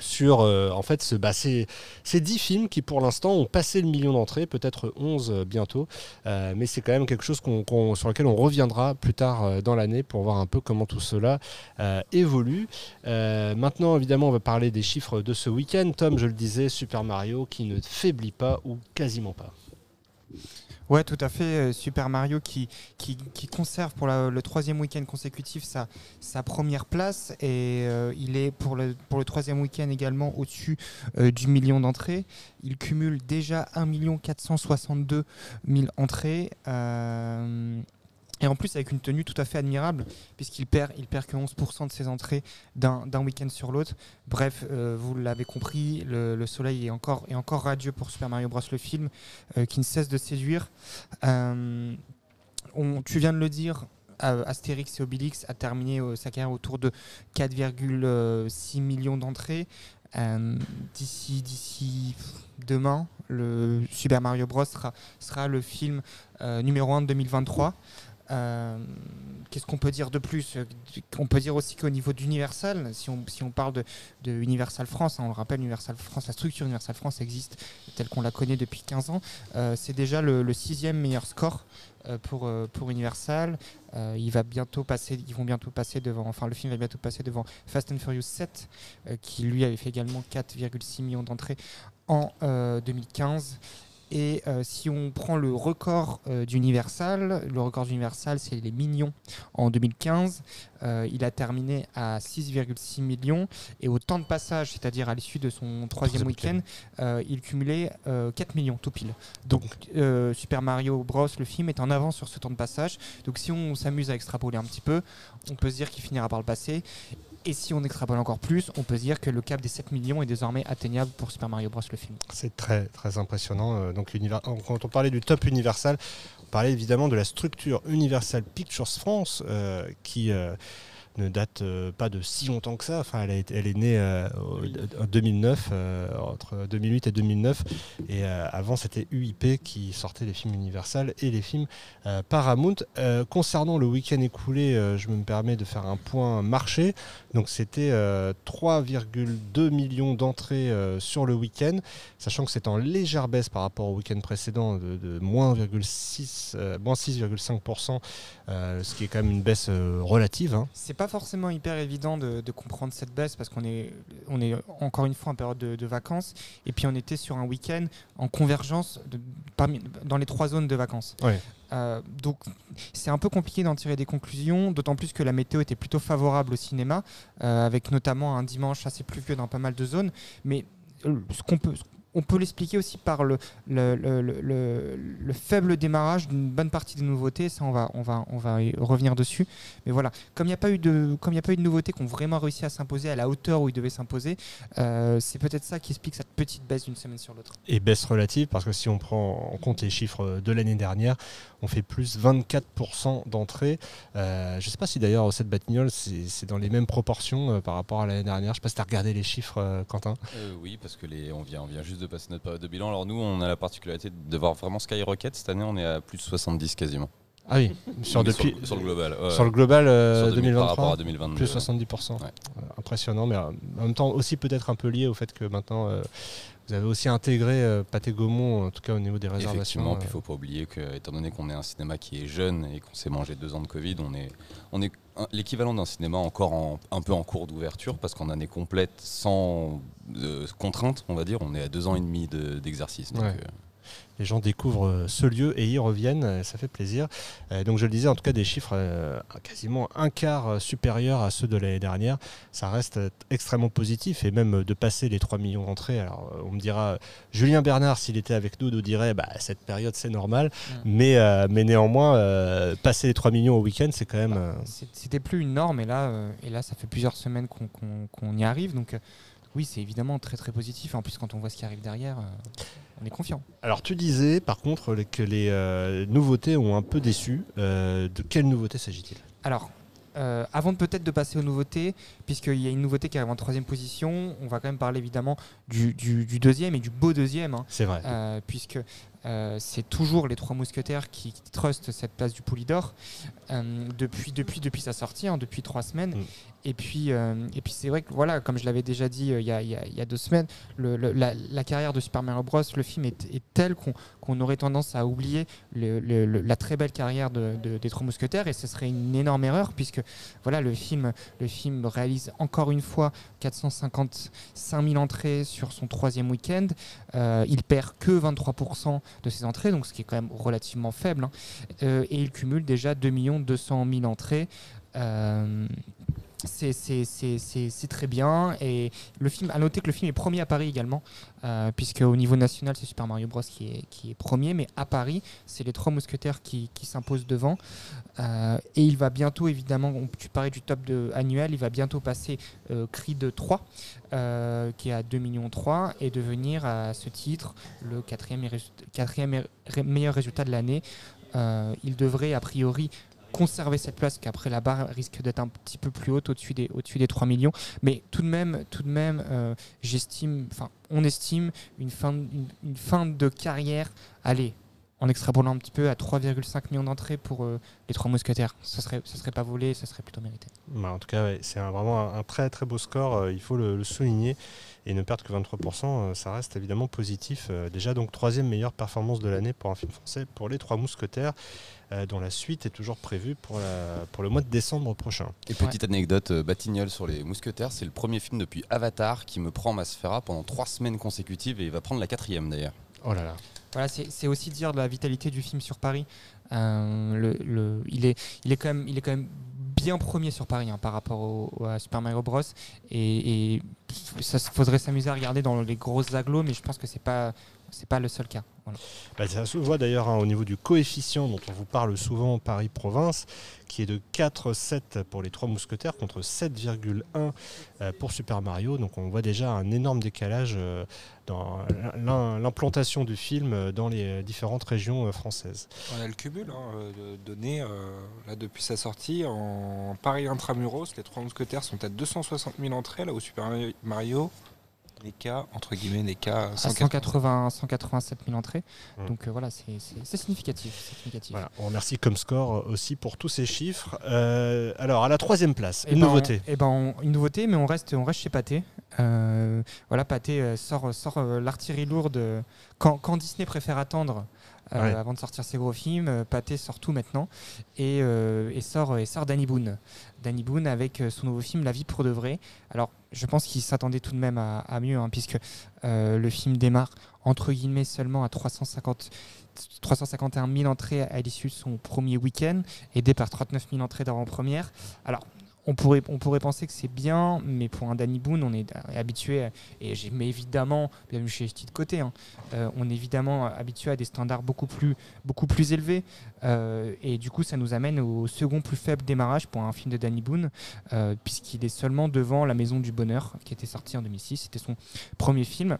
sur euh, en fait ce, bah, ces, ces 10 films qui pour l'instant ont passé le million d'entrées, peut-être 11 euh, bientôt, mais c'est quand même quelque chose sur lequel on reviendra plus tard dans l'année pour voir un peu comment tout cela évolue. Maintenant évidemment on va parler des chiffres de ce week-end. Tom, je le disais, Super Mario qui ne faiblit pas ou quasiment pas. Ouais, tout à fait. euh, Super Mario qui, qui, qui conserve pour le troisième week-end consécutif sa, sa première place et euh, il est pour le, pour le troisième week-end également au-dessus euh, du million d'entrées. Il cumule déjà 1 462 000 entrées. Et en plus avec une tenue tout à fait admirable, puisqu'il perd, il perd que 11% de ses entrées d'un week-end sur l'autre. Bref, euh, vous l'avez compris, le, le soleil est encore, est encore radieux pour Super Mario Bros. le film, euh, qui ne cesse de séduire. Euh, tu viens de le dire, Astérix et Obélix a terminé sa carrière autour de 4,6 millions d'entrées. D'ici, d'ici demain, le Super Mario Bros sera, sera le film numéro 1 de 2023. Euh, Qu'est-ce qu'on peut dire de plus Euh, On peut dire aussi qu'au niveau d'Universal, si on, si on parle de, Universal France, hein, on le rappelle, Universal France, la structure Universal France existe telle qu'on la connaît depuis 15 ans. Euh, c'est déjà le, sixième meilleur score pour, pour Universal. Il va bientôt passer, ils vont bientôt passer devant, enfin le film va bientôt passer devant Fast and Furious 7, euh, qui lui avait fait également 4,6 millions d'entrées en euh, 2015. Et euh, si on prend le record euh, d'Universal, le record d'Universal, c'est les millions en 2015. Euh, il a terminé à 6,6 millions. Et au temps de passage, c'est-à-dire à, l'issue de son troisième week-end, il cumulait euh, 4 millions tout pile. Donc euh, Super Mario Bros, le film, est en avance sur ce temps de passage. Donc si on s'amuse à extrapoler un petit peu, on peut se dire qu'il finira par le passer. Et si on extrapole encore plus, on peut dire que le cap des 7 millions est désormais atteignable pour Super Mario Bros. le film. C'est très très impressionnant. Euh, Donc quand on parlait du top Universal, on parlait évidemment de la structure Universal Pictures France euh, qui euh, ne date euh, pas de si longtemps que ça. Enfin, elle, a été- elle est née euh, en 2009, euh, entre 2008 et 2009. Et avant, c'était UIP qui sortait les films Universal et les films Paramount. Concernant le week-end écoulé, je me permets de faire un point marché. Donc c'était euh, 3,2 millions d'entrées sur le week-end, sachant que c'est en légère baisse par rapport au week-end précédent de, de moins 0,6, moins 6,5%, euh, ce qui est quand même une baisse euh, relative. hein. C'est pas forcément hyper évident de, de comprendre cette baisse parce qu'on est, on est encore une fois en période de, de vacances et puis on était sur un week-end en convergence de- parmi, dans les trois zones de vacances. Ouais. Euh, donc c'est un peu compliqué d'en tirer des conclusions, d'autant plus que la météo était plutôt favorable au cinéma, avec notamment un dimanche assez pluvieux dans pas mal de zones. Mais ce qu'on peut, on peut l'expliquer aussi par le, le, le- le- le- le faible démarrage d'une bonne partie des nouveautés. Ça, on va, on va, on va y revenir dessus. Mais voilà, comme il n'y a pas eu de, comme il n'y a pas eu de nouveautés qui ont vraiment réussi à s'imposer à la hauteur où ils devaient s'imposer, euh, c'est peut-être ça qui explique cette petite baisse d'une semaine sur l'autre. Et baisse relative, parce que si on prend en compte les chiffres de l'année dernière, on fait plus 24% d'entrées. Euh, je ne sais pas si d'ailleurs cette Batignolles, c'est c'est dans les mêmes proportions euh, par rapport à l'année dernière. Je ne sais pas si tu as regardé les chiffres, euh, Quentin. Euh, oui, parce que les, on, vient, on vient juste de passer notre période de bilan. Alors nous, on a la particularité de voir vraiment Skyrocket. Cette année, on est à plus de 70 quasiment. Ah oui, sur, depuis, le- sur le global. ouais. Sur le global euh, Sur 2000 2023, par rapport à 2022. plus 70%. Ouais. Euh, impressionnant, mais euh, en même temps aussi peut-être un peu lié au fait que maintenant euh, vous avez aussi intégré euh, Pathé Gaumont, en tout cas au niveau des réservations. Effectivement, puis il euh, faut pas oublier que, étant donné qu'on est un cinéma qui est jeune et qu'on s'est mangé deux ans de Covid, on est, on est l'équivalent d'un cinéma encore en- un peu en cours d'ouverture parce qu'en année complète, sans euh, contrainte, on va dire, on est à deux ans et demi de- d'exercice. Ouais. Les gens découvrent euh, ce lieu et y reviennent, euh, ça fait plaisir. Euh, donc je le disais, en tout cas des chiffres quasiment un quart supérieurs à ceux de l'année dernière, ça reste extrêmement positif et même de passer les 3 millions d'entrées. Alors on me dira, Julien Bernard s'il était avec nous nous dirait, bah, cette période c'est normal, mais, euh, mais néanmoins euh, passer les 3 millions au week-end c'est quand même... euh, C'est- C'était plus une norme et là, et là ça fait plusieurs semaines qu'on y arrive. Donc oui, c'est évidemment très très positif. En plus, quand on voit ce qui arrive derrière, on est confiant. Alors tu disais par contre que les euh, nouveautés ont un peu déçu. Euh, de quelle nouveauté s'agit-il? Alors, euh, avant de peut-être de passer aux nouveautés, puisqu'il y a une nouveauté qui arrive en troisième position, on va quand même parler évidemment du, du- du deuxième et du beau deuxième. hein. C'est vrai. Euh, puisque euh, c'est toujours les trois mousquetaires qui, qui trustent cette place du Poulidor depuis, depuis, depuis sa sortie, hein, depuis trois semaines. Mm. Et puis, euh, et puis c'est vrai que voilà, comme je l'avais déjà dit euh, il y, a, deux semaines, la, carrière de Super Mario Bros, le film est, est tel qu'on aurait tendance à oublier la très belle carrière de- de- des trois mousquetaires et ce serait une énorme erreur puisque voilà le film, le film réalise encore une fois 455 000 entrées sur son troisième week-end. Euh, il perd que 23% de ses entrées, donc ce qui est quand même relativement faible. hein. Euh, et il cumule déjà 2 200 000 entrées. C'est- très bien. Et le film, à noter que le film est premier à Paris également, euh, puisque au niveau national, c'est Super Mario Bros. qui est, premier, mais à Paris, c'est les trois mousquetaires qui, s'imposent devant. Euh, et il va bientôt, évidemment, tu parlais du top de, annuel, il va bientôt passer euh, Creed 3, euh, qui est à 2 millions 3, et devenir à ce titre le quatrième, meilleur résultat de l'année. Euh, il devrait, a priori, conserver cette place qu'après la barre risque d'être un petit peu plus haute au-dessus des, au-dessus des 3 millions mais tout de même tout de même euh, j'estime enfin on estime une fin, une, une fin de carrière allez en extrapolant un petit peu à 3,5 millions d'entrées pour euh, les trois mousquetaires ça serait ça serait pas volé ça serait plutôt mérité Bah, en tout cas, c'est vraiment un, très très beau score, euh, il faut le, souligner. Et ne perdre que 23%, euh, ça reste évidemment positif. Déjà, donc, troisième meilleure performance de l'année pour un film français, pour Les Trois Mousquetaires, euh, dont la suite est toujours prévue pour, la- pour le mois de décembre prochain. Et petite anecdote, euh, Batignolles sur les mousquetaires, c'est le premier film depuis Avatar qui me prend ma sphéra pendant trois semaines consécutives et il va prendre la quatrième d'ailleurs. Oh là là. Voilà, c'est aussi dire de la vitalité du film sur Paris. Euh, le, le- il, est, il, est quand même, il est quand même bien premier sur Paris hein, par rapport au, à Super Mario Bros. Et, et ça faudrait s'amuser à regarder dans les grosses agglos, mais je pense que c'est pas c'est pas le seul cas. Voilà. Bah, ça se voit d'ailleurs hein, au niveau du coefficient dont on vous parle souvent Paris-Province, qui est de 4,7 pour les trois mousquetaires contre 7,1 euh, pour Super Mario. Donc on voit déjà un énorme décalage euh, dans l'im- l'implantation du film euh, dans les différentes régions françaises. On a le cumul hein, de données euh, là, depuis sa sortie. En Paris Intramuros, les trois mousquetaires sont à 260 000 entrées, là où Super Mario n'est qu'à, entre guillemets, n'est qu'à À 180. 180, 187 000 entrées. Mm. Donc euh, voilà, c'est significatif. c'est significatif. Voilà, on remercie Comscore euh, aussi pour tous ces chiffres. Euh, alors à la troisième place, Eh une ben, nouveauté. on- eh ben, on- une nouveauté, mais on reste, on reste chez Pathé. Euh, voilà, Pathé sort, sort l'artillerie lourde. Quand, quand Disney préfère attendre euh, Ouais. avant de sortir ses gros films, euh, Pathé sort tout maintenant et, euh, et sort, et sort Danny Boone. Danny Boone avec son nouveau film La vie pour de vrai. Alors, je pense qu'il s'attendait tout de même à, à mieux, hein, puisque le film démarre entre guillemets seulement à 350 351 000 entrées à l'issue de son premier week-end, aidé par 39 000 entrées d'avant-première. Alors, on pourrait, penser que c'est bien, mais pour un Danny Boone, on est habitué, et j'ai mais évidemment, bienvenue chez Ch'ti de côté, on est évidemment habitué à des standards beaucoup plus, élevés, euh, et du coup, ça nous amène au second plus faible démarrage pour un film de Danny Boone, euh, puisqu'il est seulement devant La Maison du Bonheur, qui était sorti en 2006, c'était son premier film.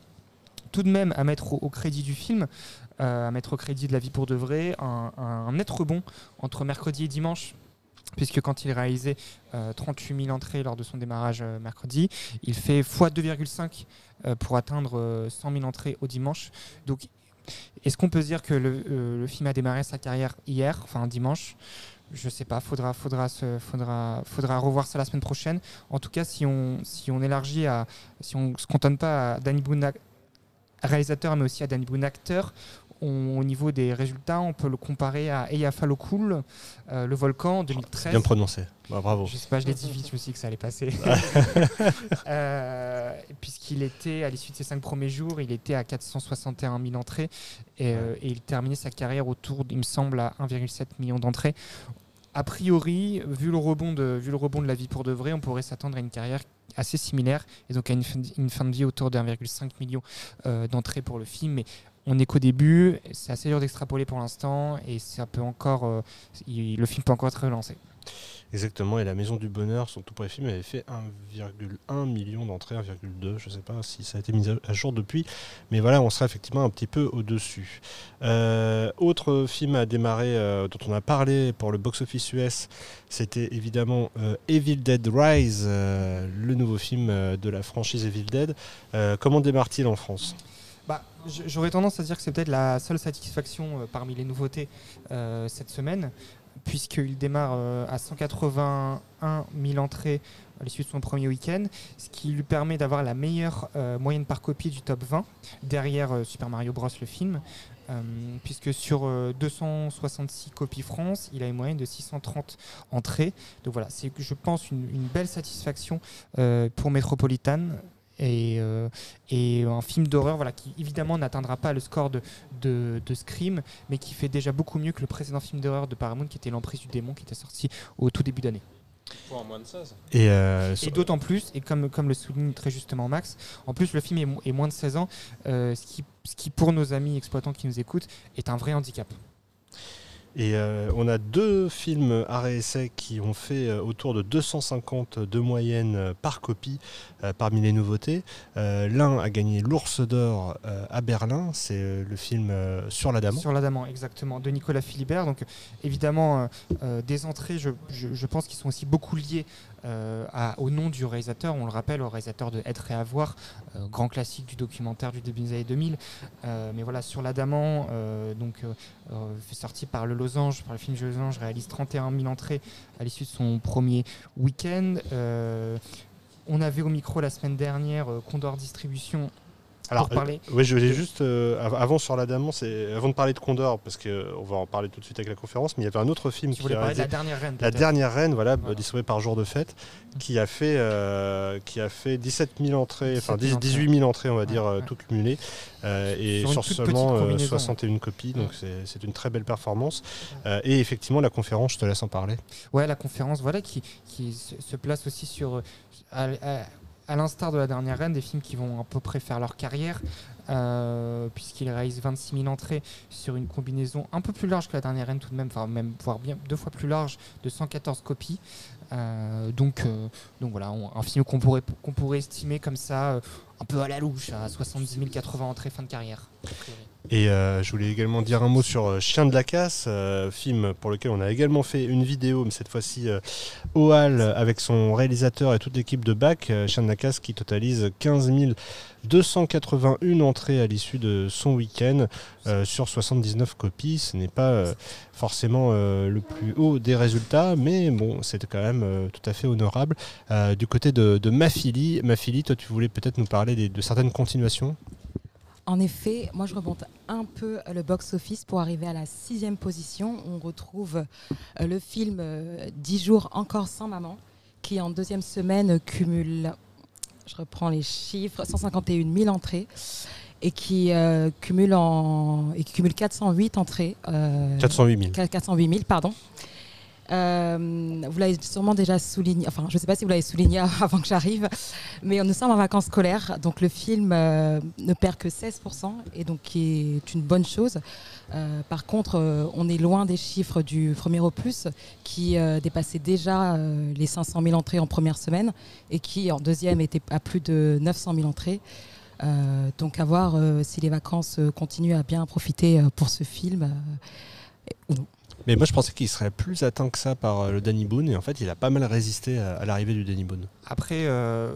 Tout de même, à mettre au, au crédit du film, euh, à mettre au crédit de La vie pour de vrai, un, un net rebond entre mercredi et dimanche puisque quand il réalisait euh, 38 000 entrées lors de son démarrage euh, mercredi, il fait x 2,5 euh, pour atteindre euh, 100 000 entrées au dimanche. Donc, est-ce qu'on peut dire que le, euh, film a démarré sa carrière hier, enfin dimanche? Je sais pas, faudra, faudra, faudra, faudra revoir ça la semaine prochaine. En tout cas, si on, si on élargit à, si on se cantonne pas à Danny Boone réalisateur, mais aussi à Danny Boone acteur, on- au niveau des résultats, on peut le comparer à Eyjafjallajökull, euh, le volcan en 2013. Bien prononcé. Bah, bravo. Je sais pas, je l'ai dit vite, je me suis dit que ça allait passer. Euh, Puisqu'il était, à l'issue de ses cinq premiers jours, il était à 461 000 entrées et, euh, et il terminait sa carrière autour, il me semble, à 1,7 million d'entrées. A priori, vu le, rebond de, vu le rebond de la vie pour de vrai, on pourrait s'attendre à une carrière assez similaire et donc à une fin de, une fin de vie autour de 1,5 million euh, d'entrées pour le film. Mais on n'est qu'au début, c'est assez dur d'extrapoler pour l'instant et ça peut encore, euh, le film peut encore être relancé. Exactement, et La Maison du Bonheur, son tout premier film, avait fait 1,1 million d'entrées, 1,2, je ne sais pas si ça a été mis à jour depuis, mais voilà, on sera effectivement un petit peu au-dessus. Euh, autre film à démarrer, euh, dont on a parlé pour le box-office US, c'était évidemment Evil Dead Rise, le nouveau film de la franchise Evil Dead. comment démarre-t-il en France? Bah, J'aurais tendance à dire que c'est peut-être la seule satisfaction parmi les nouveautés cette semaine puisqu'il démarre euh, à 181 000 entrées à l'issue de son premier week-end, ce qui lui permet d'avoir la meilleure euh, moyenne par copie du top 20, derrière euh, Super Mario Bros. le film, puisque sur 266 copies France, il a une moyenne de 630 entrées. Donc voilà, c'est, je pense, une, une belle satisfaction pour Metropolitan et, euh, et un film d'horreur voilà, qui évidemment n'atteindra pas le score de, de, Scream, mais qui fait déjà beaucoup mieux que le précédent film d'horreur de Paramount qui était L'emprise du démon qui était sorti au tout début d'année. moins de 16. Et, euh, et d'autant plus, et comme, comme le souligne très justement Max, en plus le film est, est moins de 16 ans, euh, ce, qui, ce qui pour nos amis exploitants qui nous écoutent est un vrai handicap. Et euh, on a deux films à essai qui ont fait euh, autour de 250 de moyenne euh, par copie parmi les nouveautés. L'un a gagné l'Ours d'Or à Berlin, c'est le film Sur l'Adamant. Sur l'Adamant, exactement, de Nicolas Philibert. Donc évidemment, des entrées, je, je pense, qu'ils sont aussi beaucoup liées euh, au nom du réalisateur. On le rappelle, au réalisateur de Être et Avoir, euh, grand classique du documentaire du début des années 2000. Euh, mais voilà, sur l'Adamant, donc sorti par le Losange, par le film Losange, réalise 31 000 entrées à l'issue de son premier week-end. on avait au micro la semaine dernière Condor Distribution alors, parler. oui, je voulais juste, euh, avant sur c'est avant de parler de Condor, parce qu'on euh, va en parler tout de suite avec la conférence, mais il y avait un autre film qui a La Dernière Reine. La Dernière Reine, voilà, distribué par Jour de Fête, qui a fait, euh, qui a fait 17 000 entrées, enfin 18 000 entrées, on va dire, toutes cumulées, et sur, seulement 61 copies, donc c'est une très belle performance. et effectivement, la conférence, je te laisse en parler. Ouais, la conférence, voilà, qui, qui se place aussi sur à l'instar de la dernière reine, des films qui vont à peu près faire leur carrière, euh, puisqu'il réalise 26 000 entrées sur une combinaison un peu plus large que la dernière reine tout de même, enfin voire bien deux fois plus large de 114 copies. Euh, donc, euh, donc voilà, un film qu'on pourrait, qu'on pourrait estimer comme ça, un peu à la louche, à 70 000, 80 entrées fin de carrière. Et je voulais également dire un mot sur Chien de la casse, film pour lequel on a également fait une vidéo, mais cette fois-ci au Hall avec son réalisateur et toute l'équipe de BAC. Chien de la casse qui totalise 15 281 entrées à l'issue de son week-end sur 79 copies. Ce n'est pas forcément le plus haut des résultats, mais bon, c'était quand même tout à fait honorable. du côté de, de Mafili, toi tu voulais peut-être nous parler de certaines continuations? En effet, moi je remonte un peu le box-office pour arriver à la sixième position. On retrouve euh, le film 10 euh, jours encore sans maman, qui en deuxième semaine cumule, je reprends les chiffres, 151 000 entrées et qui, euh, cumule, en, et qui cumule 408 entrées. 408 000. 408 000, pardon. Euh, vous l'avez sûrement déjà souligné, enfin je ne sais pas si vous l'avez souligné avant que j'arrive, mais nous sommes en vacances scolaires, donc le film euh, ne perd que 16%, et donc qui est une bonne chose. Euh, par contre, on est loin des chiffres du premier opus, qui dépassait déjà les 500 000 entrées en première semaine, et qui en deuxième était à plus de 900 000 entrées. donc à voir si les vacances continuent à bien profiter pour ce film ou non. Mais moi, je pensais qu'il serait plus atteint que ça par euh, le Danny Boone, et en fait, il a pas mal résisté à, l'arrivée du Danny Boone. Après, euh,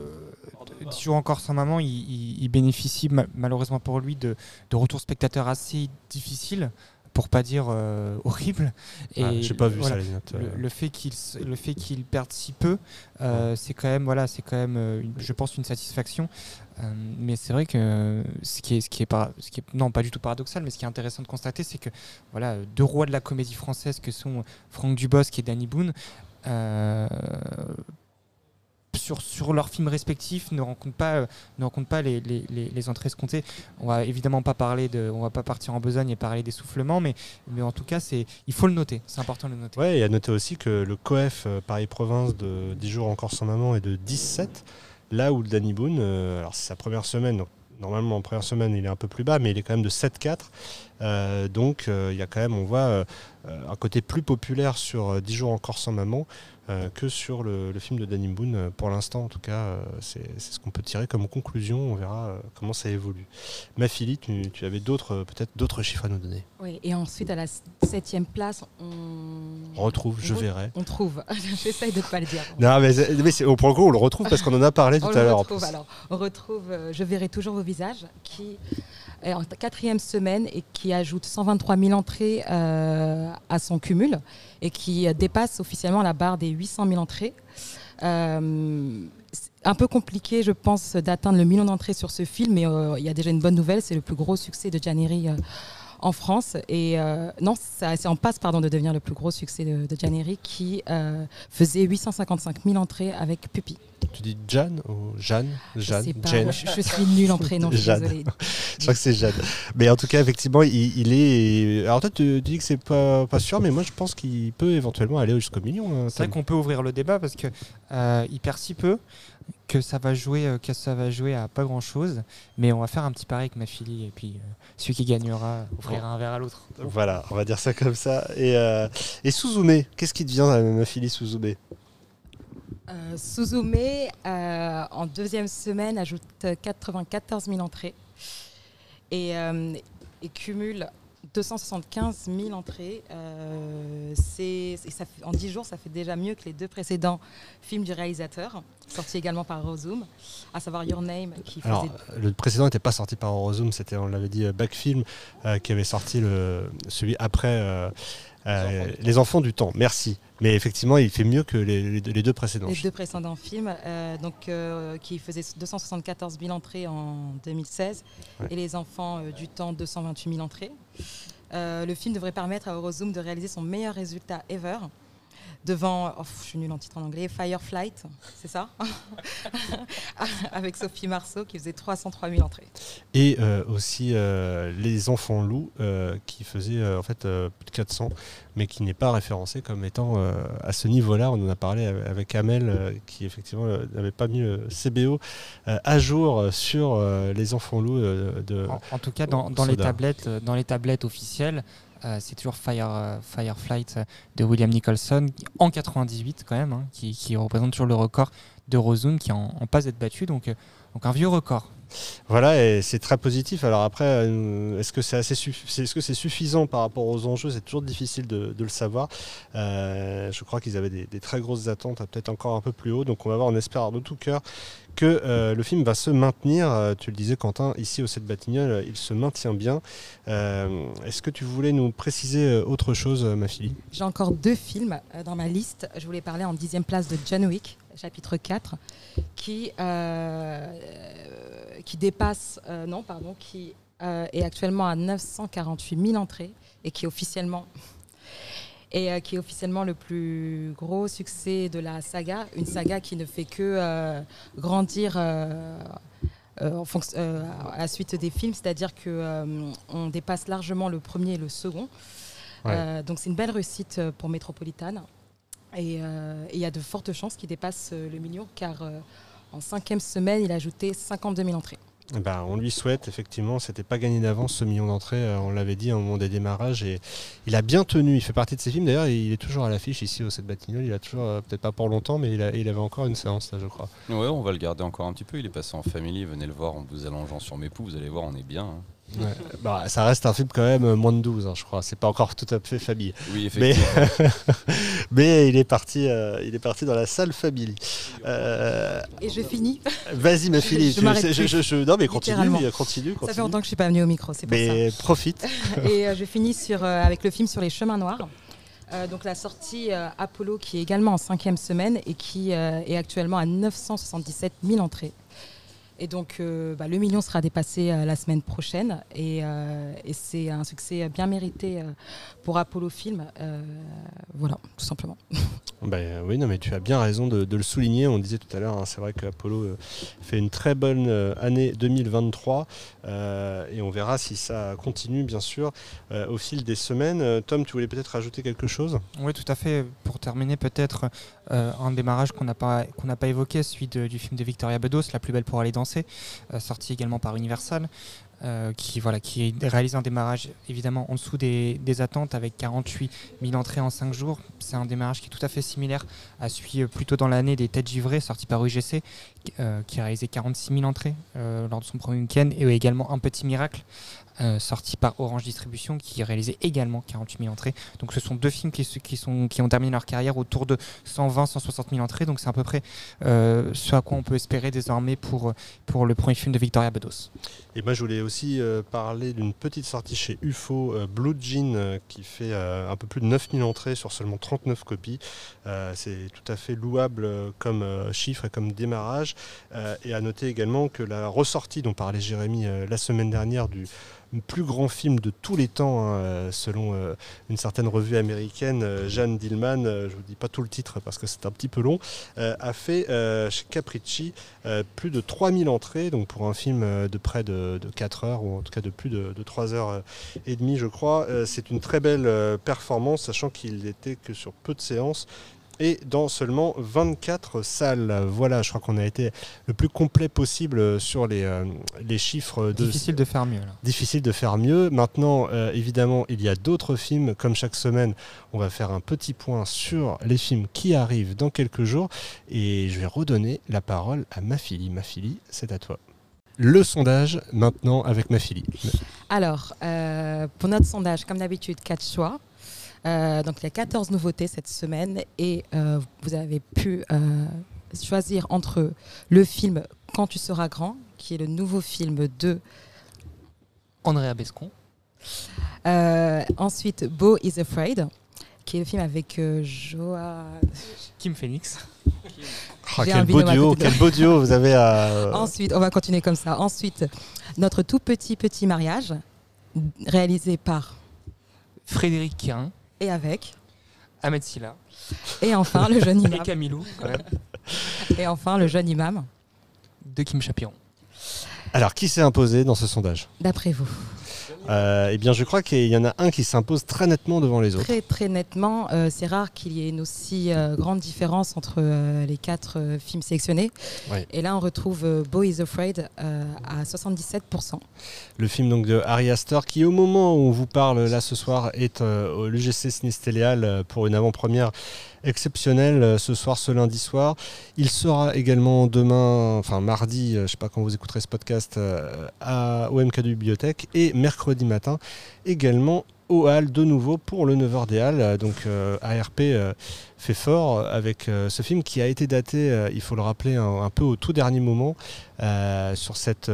toujours encore sans maman, il, bénéficie malheureusement pour lui de, de retours spectateurs assez difficiles pour pas dire euh, horrible. Et ah, j'ai pas vu ça, les le, le, fait qu'il le fait qu'il perde si peu, euh, c'est quand même voilà, c'est quand même, une, je pense, une satisfaction. Euh, mais c'est vrai que ce qui est, pas, non pas du tout paradoxal, mais ce qui est intéressant de constater, c'est que voilà, deux rois de la comédie française que sont Franck Dubosc et Danny Boone sur, sur leurs films respectifs ne rencontrent pas, euh, ne rencontrent pas les, entrées escomptées. On va évidemment pas parler de, on va pas partir en besogne et parler d'essoufflement, mais, mais en tout cas, il faut le noter. C'est important de le noter. Ouais, et à noter aussi que le COEF euh, Paris-Province de 10 jours encore sans maman est de 17, là où le Danny Boone, euh, alors c'est sa première semaine, donc normalement en première semaine il est un peu plus bas, mais il est quand même de 7,4. Euh, donc euh, il y a quand même, on voit un côté plus populaire sur euh, 10 jours encore sans maman euh, que sur le, le film de Danny Boone. Euh, Pour l'instant, en tout cas, euh, c'est ce qu'on peut tirer comme conclusion. On verra euh, comment ça évolue. Ma Philly, tu, tu avais d'autres, peut-être d'autres chiffres à nous donner. Oui, et ensuite, à la septième place, on... On retrouve, je on verrai. On trouve. J'essaye de ne pas le dire. Non, mais, au point on le retrouve parce qu'on en a parlé tout on à l'heure. en retrouve alors. On retrouve Je verrai toujours vos visages, qui en quatrième semaine et qui ajoute 123 000 entrées euh, à son cumul et qui dépasse officiellement la barre des 800 000 entrées. Euh, un peu compliqué, je pense, d'atteindre le million d'entrées sur ce film, mais euh, il y a déjà une bonne nouvelle, c'est le plus gros succès de euh, en France. Et euh, non, ça, c'est en passe pardon, de devenir le plus gros succès de, de Gianni qui euh, faisait 855 000 entrées avec Puppy. Tu dis Jeanne ou Jeanne Jeanne sais pas, Jane je- je suis nulle en prénom, je suis Jeanne. désolée. je crois que c'est Jeanne. Mais en tout cas, effectivement, il, il est. Alors toi, tu, dis que c'est pas, pas sûr, mais moi, je pense qu'il peut éventuellement aller jusqu'au million. hein, C'est vrai qu'on peut ouvrir le débat parce que euh, perd si peu que ça va jouer euh, que ça va jouer à pas grand chose. Mais on va faire un petit pari avec ma fille et puis euh, celui qui gagnera offrira un verre à l'autre. Voilà, on va dire ça comme ça. Et, euh, et Suzume, qu'est-ce qui devient ma fille Suzume? Euh, Suzume, euh, en deuxième semaine, ajoute 94 000 entrées et, euh, et cumule 275 000 entrées. Euh, c'est- et ça fait- en 10 jours, ça fait déjà mieux que les deux précédents films du réalisateur, sortis également par Rozoom, à savoir Your Name, qui faisait Alors, le précédent n'était pas sorti par Eurozoom, c'était, on l'avait dit, euh, Backfilm, euh, qui avait sorti le, celui après euh, Les Enfants du Temps. Merci. Mais effectivement, il fait mieux que les, deux- les deux précédents. Les deux précédents films, euh, donc, euh, qui faisaient 274 000 entrées en 2016 Ouais. et Les Enfants euh, du Temps 228 000 entrées. Euh, le film devrait permettre à Eurozoom de réaliser son meilleur résultat ever devant, oh, je suis nulle en titre en anglais, Fireflight, c'est ça Avec Sophie Marceau qui faisait 303 000 entrées. Et euh, aussi euh, Les Enfants Loups, euh, qui faisait euh, en fait euh, plus de 400, mais qui n'est pas référencé comme étant euh, à ce niveau-là. On en a parlé avec Amel, euh, qui effectivement euh, n'avait pas mis le CBO euh, à jour sur euh, Les Enfants Loups euh, de. En, en tout cas, dans, dans les tablettes, dans les tablettes officielles, euh, c'est toujours Fire, euh, Fireflight euh, de William Nicholson en 98 quand même, hein, qui, représente toujours le record de qui en, en passe d'être battu, donc un vieux record. Voilà, et c'est très positif. Alors après, euh, est-ce que c'est c'est suffisant par rapport aux enjeux? C'est toujours difficile de, le savoir. Euh, je crois qu'ils avaient des, très grosses attentes, peut-être encore un peu plus haut. Donc on va voir, on espère de tout cœur que euh, le film va se maintenir. Tu le disais, Quentin, ici au 7 Batignolles, il se maintient bien. Est-ce que tu voulais nous préciser autre chose, ma fille? J'ai encore deux films dans ma liste. Je voulais parler en dixième place de John Wick, chapitre 4, qui, euh, qui dépasse, euh, non, pardon, qui euh, est actuellement à 948 000 entrées et qui est officiellement et euh, qui est officiellement le plus gros succès de la saga, une saga qui ne fait que euh, grandir euh, en fonction- à la suite des films, c'est-à-dire que euh, on dépasse largement le premier et le second. Ouais. Donc c'est une belle réussite pour Métropolitane. Et euh, et il y a de fortes chances qu'il dépasse euh, le million, car euh, en cinquième semaine, il a ajouté 52 000 entrées. Eh ben, on lui souhaite, effectivement, c'était pas gagné d'avance ce million d'entrées, euh, on l'avait dit au moment des démarrages, et il a bien tenu, il fait partie de ces films, d'ailleurs il est toujours à l'affiche ici au 7 Batignolles, il a toujours, euh, peut-être pas pour longtemps, mais il, a- il avait encore une séance là je crois. Ouais, on va le garder encore un petit peu. Il est passé en famille. Venez le voir en vous allongeant sur mes poux. Vous allez voir, on est bien. hein. Ouais. Bah, ça reste un film quand même euh, moins de 12, hein, je crois, c'est pas encore tout à fait famille. Oui, Mais, effectivement. mais il, est parti, euh, il est parti dans la salle famille. Euh, Et je finis. Vas-y ma fille, Je tu- m'arrête je- plus. je- je- non mais continue, Littéralement. continue, continue. Ça fait longtemps que je suis pas venue au micro, c'est pour Mais ça. profite. Et euh, je finis sur, euh, avec le film sur les chemins noirs. Euh, donc la sortie euh, Apollo qui est également en cinquième semaine et qui euh, est actuellement à 977 000 entrées. Et donc euh, bah, le million sera dépassé euh, la semaine prochaine et, euh, et c'est un succès bien mérité euh, pour Apollo Film. Euh, voilà, tout simplement. Ben, oui, non, mais tu as bien raison de, de le souligner. On disait tout à l'heure, hein, c'est vrai que Apollo euh, fait une très bonne euh, année 2023 euh, et on verra si ça continue, bien sûr, euh, au fil des semaines. Tom, tu voulais peut-être rajouter quelque chose? Oui, tout à fait. Pour terminer, peut-être euh, un démarrage qu'on n'a pas, qu'on n'a pas évoqué, celui de- du film de Victoria Bedos, La plus belle pour aller danser. Euh, sorti également par Universal. euh, qui, voilà, qui réalise un démarrage évidemment en dessous des, attentes avec 48 000 entrées en 5 jours. C'est un démarrage qui est tout à fait similaire à celui euh, plus tôt dans l'année des Têtes Givrées sorti par UGC qui a réalisé 46 000 entrées lors de son premier week-end et également Un Petit Miracle euh, sorti par Orange Distribution qui réalisait également 48 000 entrées. Donc ce sont deux films qui, qui, sont, qui ont terminé leur carrière autour de 120-160 000 entrées. Donc c'est à peu près euh, ce à quoi on peut espérer désormais pour, pour le premier film de Victoria Bedos. Et moi, je voulais aussi euh, parler d'une petite sortie chez UFO, euh, Blue Jean, euh, qui fait un peu plus de 9000 entrées sur seulement 39 copies. C'est tout à fait louable comme chiffre et comme démarrage. Et à noter également que la ressortie dont parlait Jérémy la semaine dernière du plus grand film de tous les temps, hein, selon une certaine revue américaine, Jeanne Dillman, je ne vous dis pas tout le titre parce que c'est un petit peu long, a fait chez Capricci plus de 3000 entrées, donc pour un film de près de, de 4 heures, ou en tout cas de plus de, de 3 heures euh, et demie, je crois. Euh, c'est une très belle euh, performance, sachant qu'il n'était que sur peu de séances et dans seulement 24 salles. Voilà, je crois qu'on a été le plus complet possible sur les, euh, les chiffres de... Difficile de faire mieux. Là. Difficile de faire mieux. Maintenant, euh, évidemment, il y a d'autres films. Comme chaque semaine, on va faire un petit point sur les films qui arrivent dans quelques jours. Et je vais redonner la parole à Mafili. Mafili, c'est à toi. Le sondage maintenant avec Mafili. Alors, euh, pour notre sondage, comme d'habitude, quatre choix. Euh, donc, il y a 14 nouveautés cette semaine et euh, vous avez pu euh, choisir entre le film Quand tu seras grand, qui est le nouveau film de Andrea Bescon. Euh, ensuite, Beau is Afraid, qui est le film avec euh, Joa. Kim Phoenix. Ah, quel beau duo, quel beau duo vous avez à. Ensuite, on va continuer comme ça. Ensuite, notre tout petit petit mariage, réalisé par Frédéric Quérin. et avec. Ahmed Silla. Et enfin, le jeune Et imam. Camilou, quand même. Et enfin, le jeune imam. De Kim Chapiron. Alors, qui s'est imposé dans ce sondage? D'après vous Euh, Eh bien, je crois qu'il y en a un qui s'impose très nettement devant les autres. Très très nettement, euh, c'est rare qu'il y ait une aussi euh, grande différence entre les quatre films sélectionnés. Oui. Et là, on retrouve Beau is Afraid à 77%. Le film donc de Harry Astor qui au moment où on vous parle là ce soir est au l'UGC Cinestéléal euh, pour une avant-première exceptionnelle euh, ce soir, ce lundi soir. Il sera également demain, enfin mardi, euh, je ne sais pas quand vous écouterez ce podcast, euh, à, au MK de Bibliothèque et mercredi matin également au Hall de nouveau pour le 9h des Halles. Donc euh, ARP euh, fait fort avec euh, ce film qui a été daté, euh, il faut le rappeler, un, peu au tout dernier moment euh, sur, cette,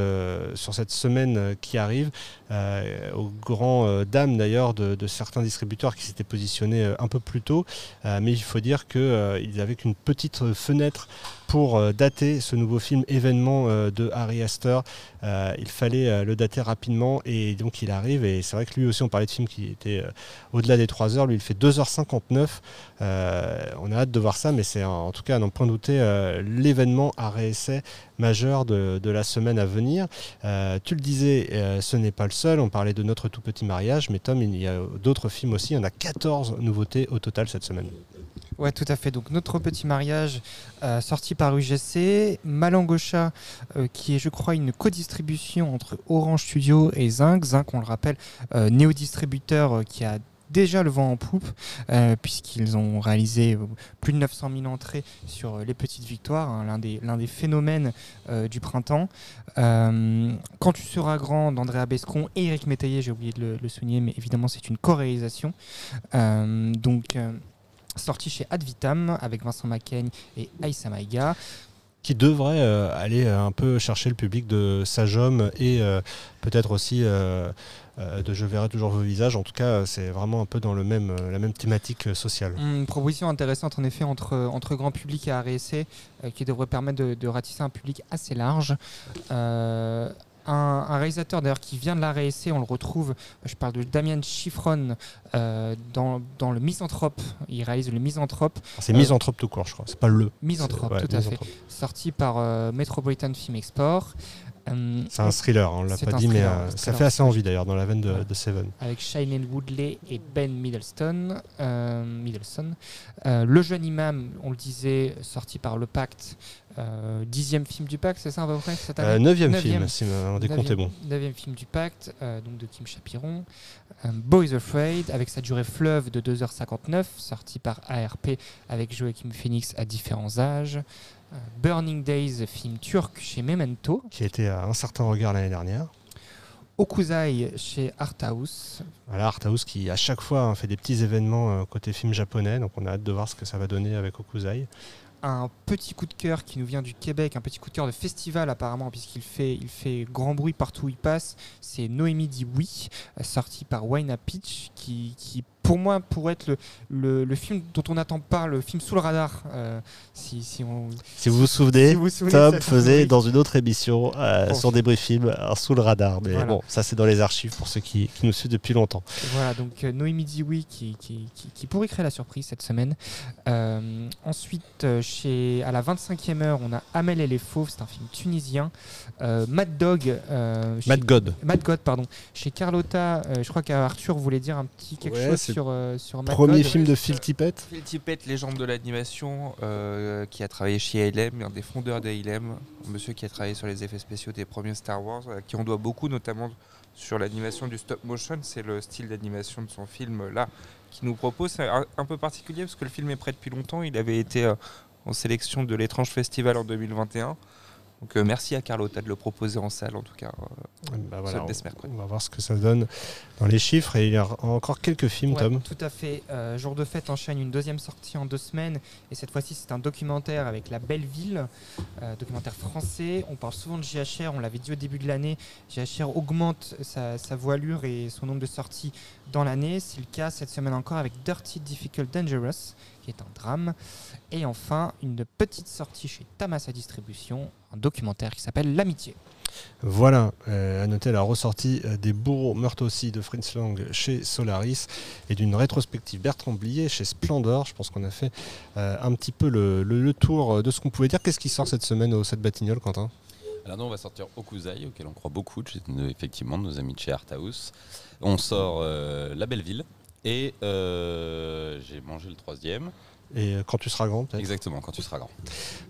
sur cette semaine qui arrive, euh, au grand euh, dam d'ailleurs de, de certains distributeurs qui s'étaient positionnés un peu plus tôt. Mais il faut dire qu'ils avaient qu'une petite fenêtre pour euh, dater ce nouveau film événement euh, de Harry Astor. Euh, il fallait le dater rapidement et donc il arrive. Et c'est vrai que lui aussi, on parlait de film qui était au-delà des 3 heures. Lui, il fait 2h59. Euh, on a hâte de voir ça, mais c'est en tout cas, à n'en point douter, l'événement à réessai majeur de, la semaine à venir. Tu le disais, ce n'est pas le seul. On parlait de notre tout petit mariage, mais Tom, il y a d'autres films aussi. Il y en a 14 nouveautés au total cette semaine. Ouais, tout à fait. Donc notre petit mariage euh, sorti par UGC, Malangocha, euh, qui est, je crois, une co-distribution entre Orange Studio et Zinc. Zinc, on le rappelle, euh, néo-distributeur qui a déjà le vent en poupe, puisqu'ils ont réalisé plus de 900 000 entrées sur Les Petites Victoires, hein, l'un des, phénomènes du printemps. Quand tu seras grand d'Andrea Bescon et Eric Métayer, j'ai oublié de le, le souligner, mais évidemment c'est une co-réalisation. Donc sorti chez Advitam avec Vincent Macaigne et Aïssa Maïga. Qui devrait euh, aller euh, un peu chercher le public de Sage Homme et euh, peut-être aussi de Je verrai toujours vos visages. En tout cas, c'est vraiment un peu dans le même, la même thématique sociale. Une proposition intéressante en effet entre, entre grand public et RSC qui devrait permettre de, de ratisser un public assez large. Un, un réalisateur d'ailleurs qui vient de la RSC, on le retrouve, je parle de Damien Chiffron euh, dans, dans le Misanthrope. Il réalise le Misanthrope. C'est Euh, Misanthrope tout court, je crois. C'est pas le. Misanthrope, ouais, tout à fait. Sorti par euh, Metropolitan Film Export. Euh, C'est un thriller, on l'a pas dit, mais thriller, euh, ça fait assez envie d'ailleurs dans la veine de, de Seven. avec Shailene Woodley et Ben Middleton. euh, Middleton. Euh, le jeune imam, on le disait, sorti par Le Pacte, Euh, dixième film du pacte, c'est ça à peu près cette Euh, année neuvième film, si mon décompte est bon. Neuvième film du pacte, euh, donc de Kim Chapiron. Boys Afraid, avec sa durée fleuve de 2h59, sorti par ARP avec Joachim Phoenix à différents âges. Burning Days, film turc chez Memento. Qui a été à un certain regard l'année dernière. Okuzai chez Arthouse. Voilà, Arthouse qui à chaque fois hein, fait des petits événements euh, côté film japonais, donc on a hâte de voir ce que ça va donner avec Okuzai. un petit coup de cœur qui nous vient du Québec, un petit coup de cœur de festival apparemment, puisqu'il fait, il fait grand bruit partout où il passe. C'est Noémie dit oui, euh, sorti par Wayna Pitch, qui, qui pour moi pourrait être le, le, le film dont on attend pas, le film sous le radar. euh, si, si, on... Si vous vous souvenez, Si vous vous souvenez de Tom faisait dans une autre émission euh, Bon. sur des briefings un sous le radar. Mais Voilà. bon, ça c'est dans les archives pour ceux qui, qui nous suivent depuis longtemps. Voilà, donc euh, Noémie Dioui qui, qui, qui, qui pourrait créer la surprise cette semaine. Euh, ensuite, euh, chez, à la 25e heure, on a Amel et les Fauves, c'est un film tunisien. Euh, Mad Dog. euh, Mad God. Mad God, pardon. Chez Carlotta, euh, je crois qu'Arthur voulait dire un petit quelque Ouais, chose c'est sur, euh, sur Premier God. film de Phil Tippett. Phil Tippett, légende de l'animation, euh, qui a travaillé chez ILM, un des fondeurs de ILM, un monsieur qui a travaillé sur les effets spéciaux des premiers Star Wars, à qui on doit beaucoup, notamment sur l'animation du stop motion. C'est le style d'animation de son film là qui nous propose. C'est un, un peu particulier parce que le film est prêt depuis longtemps. Il avait été euh, en sélection de l'étrange festival en 2021. Donc euh, merci à Carlotta de le proposer en salle en tout cas. euh, Bah voilà, on va voir ce que ça donne dans les chiffres. Et il y a encore quelques films, Ouais, Tom. Tout à fait. Euh, Jour de fête enchaîne une deuxième sortie en deux semaines. Et cette fois-ci, c'est un documentaire avec La Belle Ville, euh, documentaire français. On parle souvent de JHR, on l'avait dit au début de l'année. JHR augmente sa, sa voilure et son nombre de sorties dans l'année. C'est le cas cette semaine encore avec Dirty, Difficult, Dangerous, qui est un drame. Et enfin, une petite sortie chez Tamasa Distribution, un documentaire qui s'appelle L'Amitié. Voilà, euh, à noter la ressortie euh, des bourreaux meurtres aussi de Fritz Lang chez Solaris et d'une rétrospective Bertrand Blier chez Splendor. Je pense qu'on a fait euh, un petit peu le, le- le tour de ce qu'on pouvait dire. Qu'est-ce qui sort cette semaine au 7 Batignolles, Quentin? Alors nous, on va sortir Okuzai, auquel on croit beaucoup, effectivement, de nos amis de chez Arthouse. On sort euh, La Belle Ville. Et euh, j'ai mangé le troisième. Et euh, quand tu seras grand, peut-être Exactement, quand tu seras grand.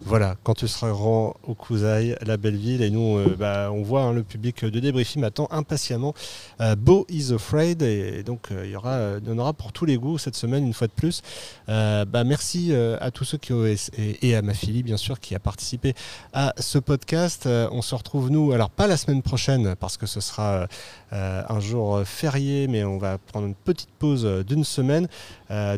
Voilà, quand tu seras grand au Kouzaï, la belle ville, et nous, euh, bah, on voit hein, le public de débriefing attend impatiemment euh, Beau is Afraid, et donc euh, il y aura, y en aura pour tous les goûts cette semaine, une fois de plus. Bah, merci à tous ceux qui ont, et, et à ma fille, bien sûr, qui a participé à ce podcast. On se retrouve, nous, alors pas la semaine prochaine, parce que ce sera un jour férié, mais on va prendre une petite pause d'une semaine.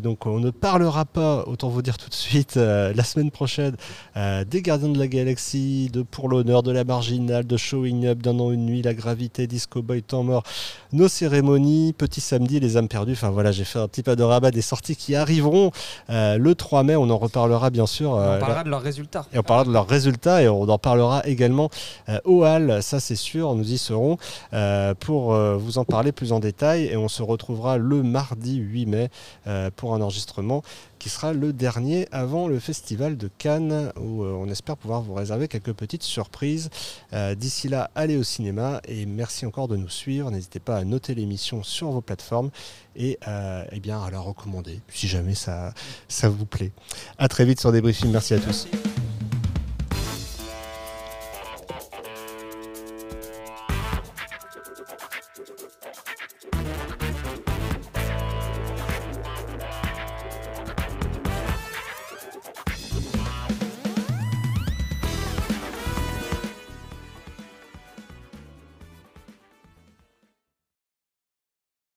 Donc on ne parlera pas, autant vous dire tout de suite, euh, la semaine prochaine euh, des Gardiens de la Galaxie, de Pour l'honneur, de la Marginale, de Showing Up, D'un an une nuit, La Gravité, Disco Boy, Temps mort, Nos cérémonies, Petit Samedi, Les âmes perdues. Enfin voilà, j'ai fait un petit panorama des sorties qui arriveront euh, le 3 mai. On en reparlera bien sûr. On parlera là- de leurs résultats. et on parlera de leurs résultats et on en parlera également au hall, ça c'est sûr, nous y serons pour vous en parler plus en détail et on se retrouvera le mardi 8 mai pour un enregistrement qui sera le dernier avant le festival de Cannes où euh, on espère pouvoir vous réserver quelques petites surprises. Euh, D'ici là, allez au cinéma et merci encore de nous suivre. N'hésitez pas à noter l'émission sur vos plateformes et euh, eh bien à la recommander si jamais ça, ça vous plaît. À très vite sur Débriefing. Merci à tous.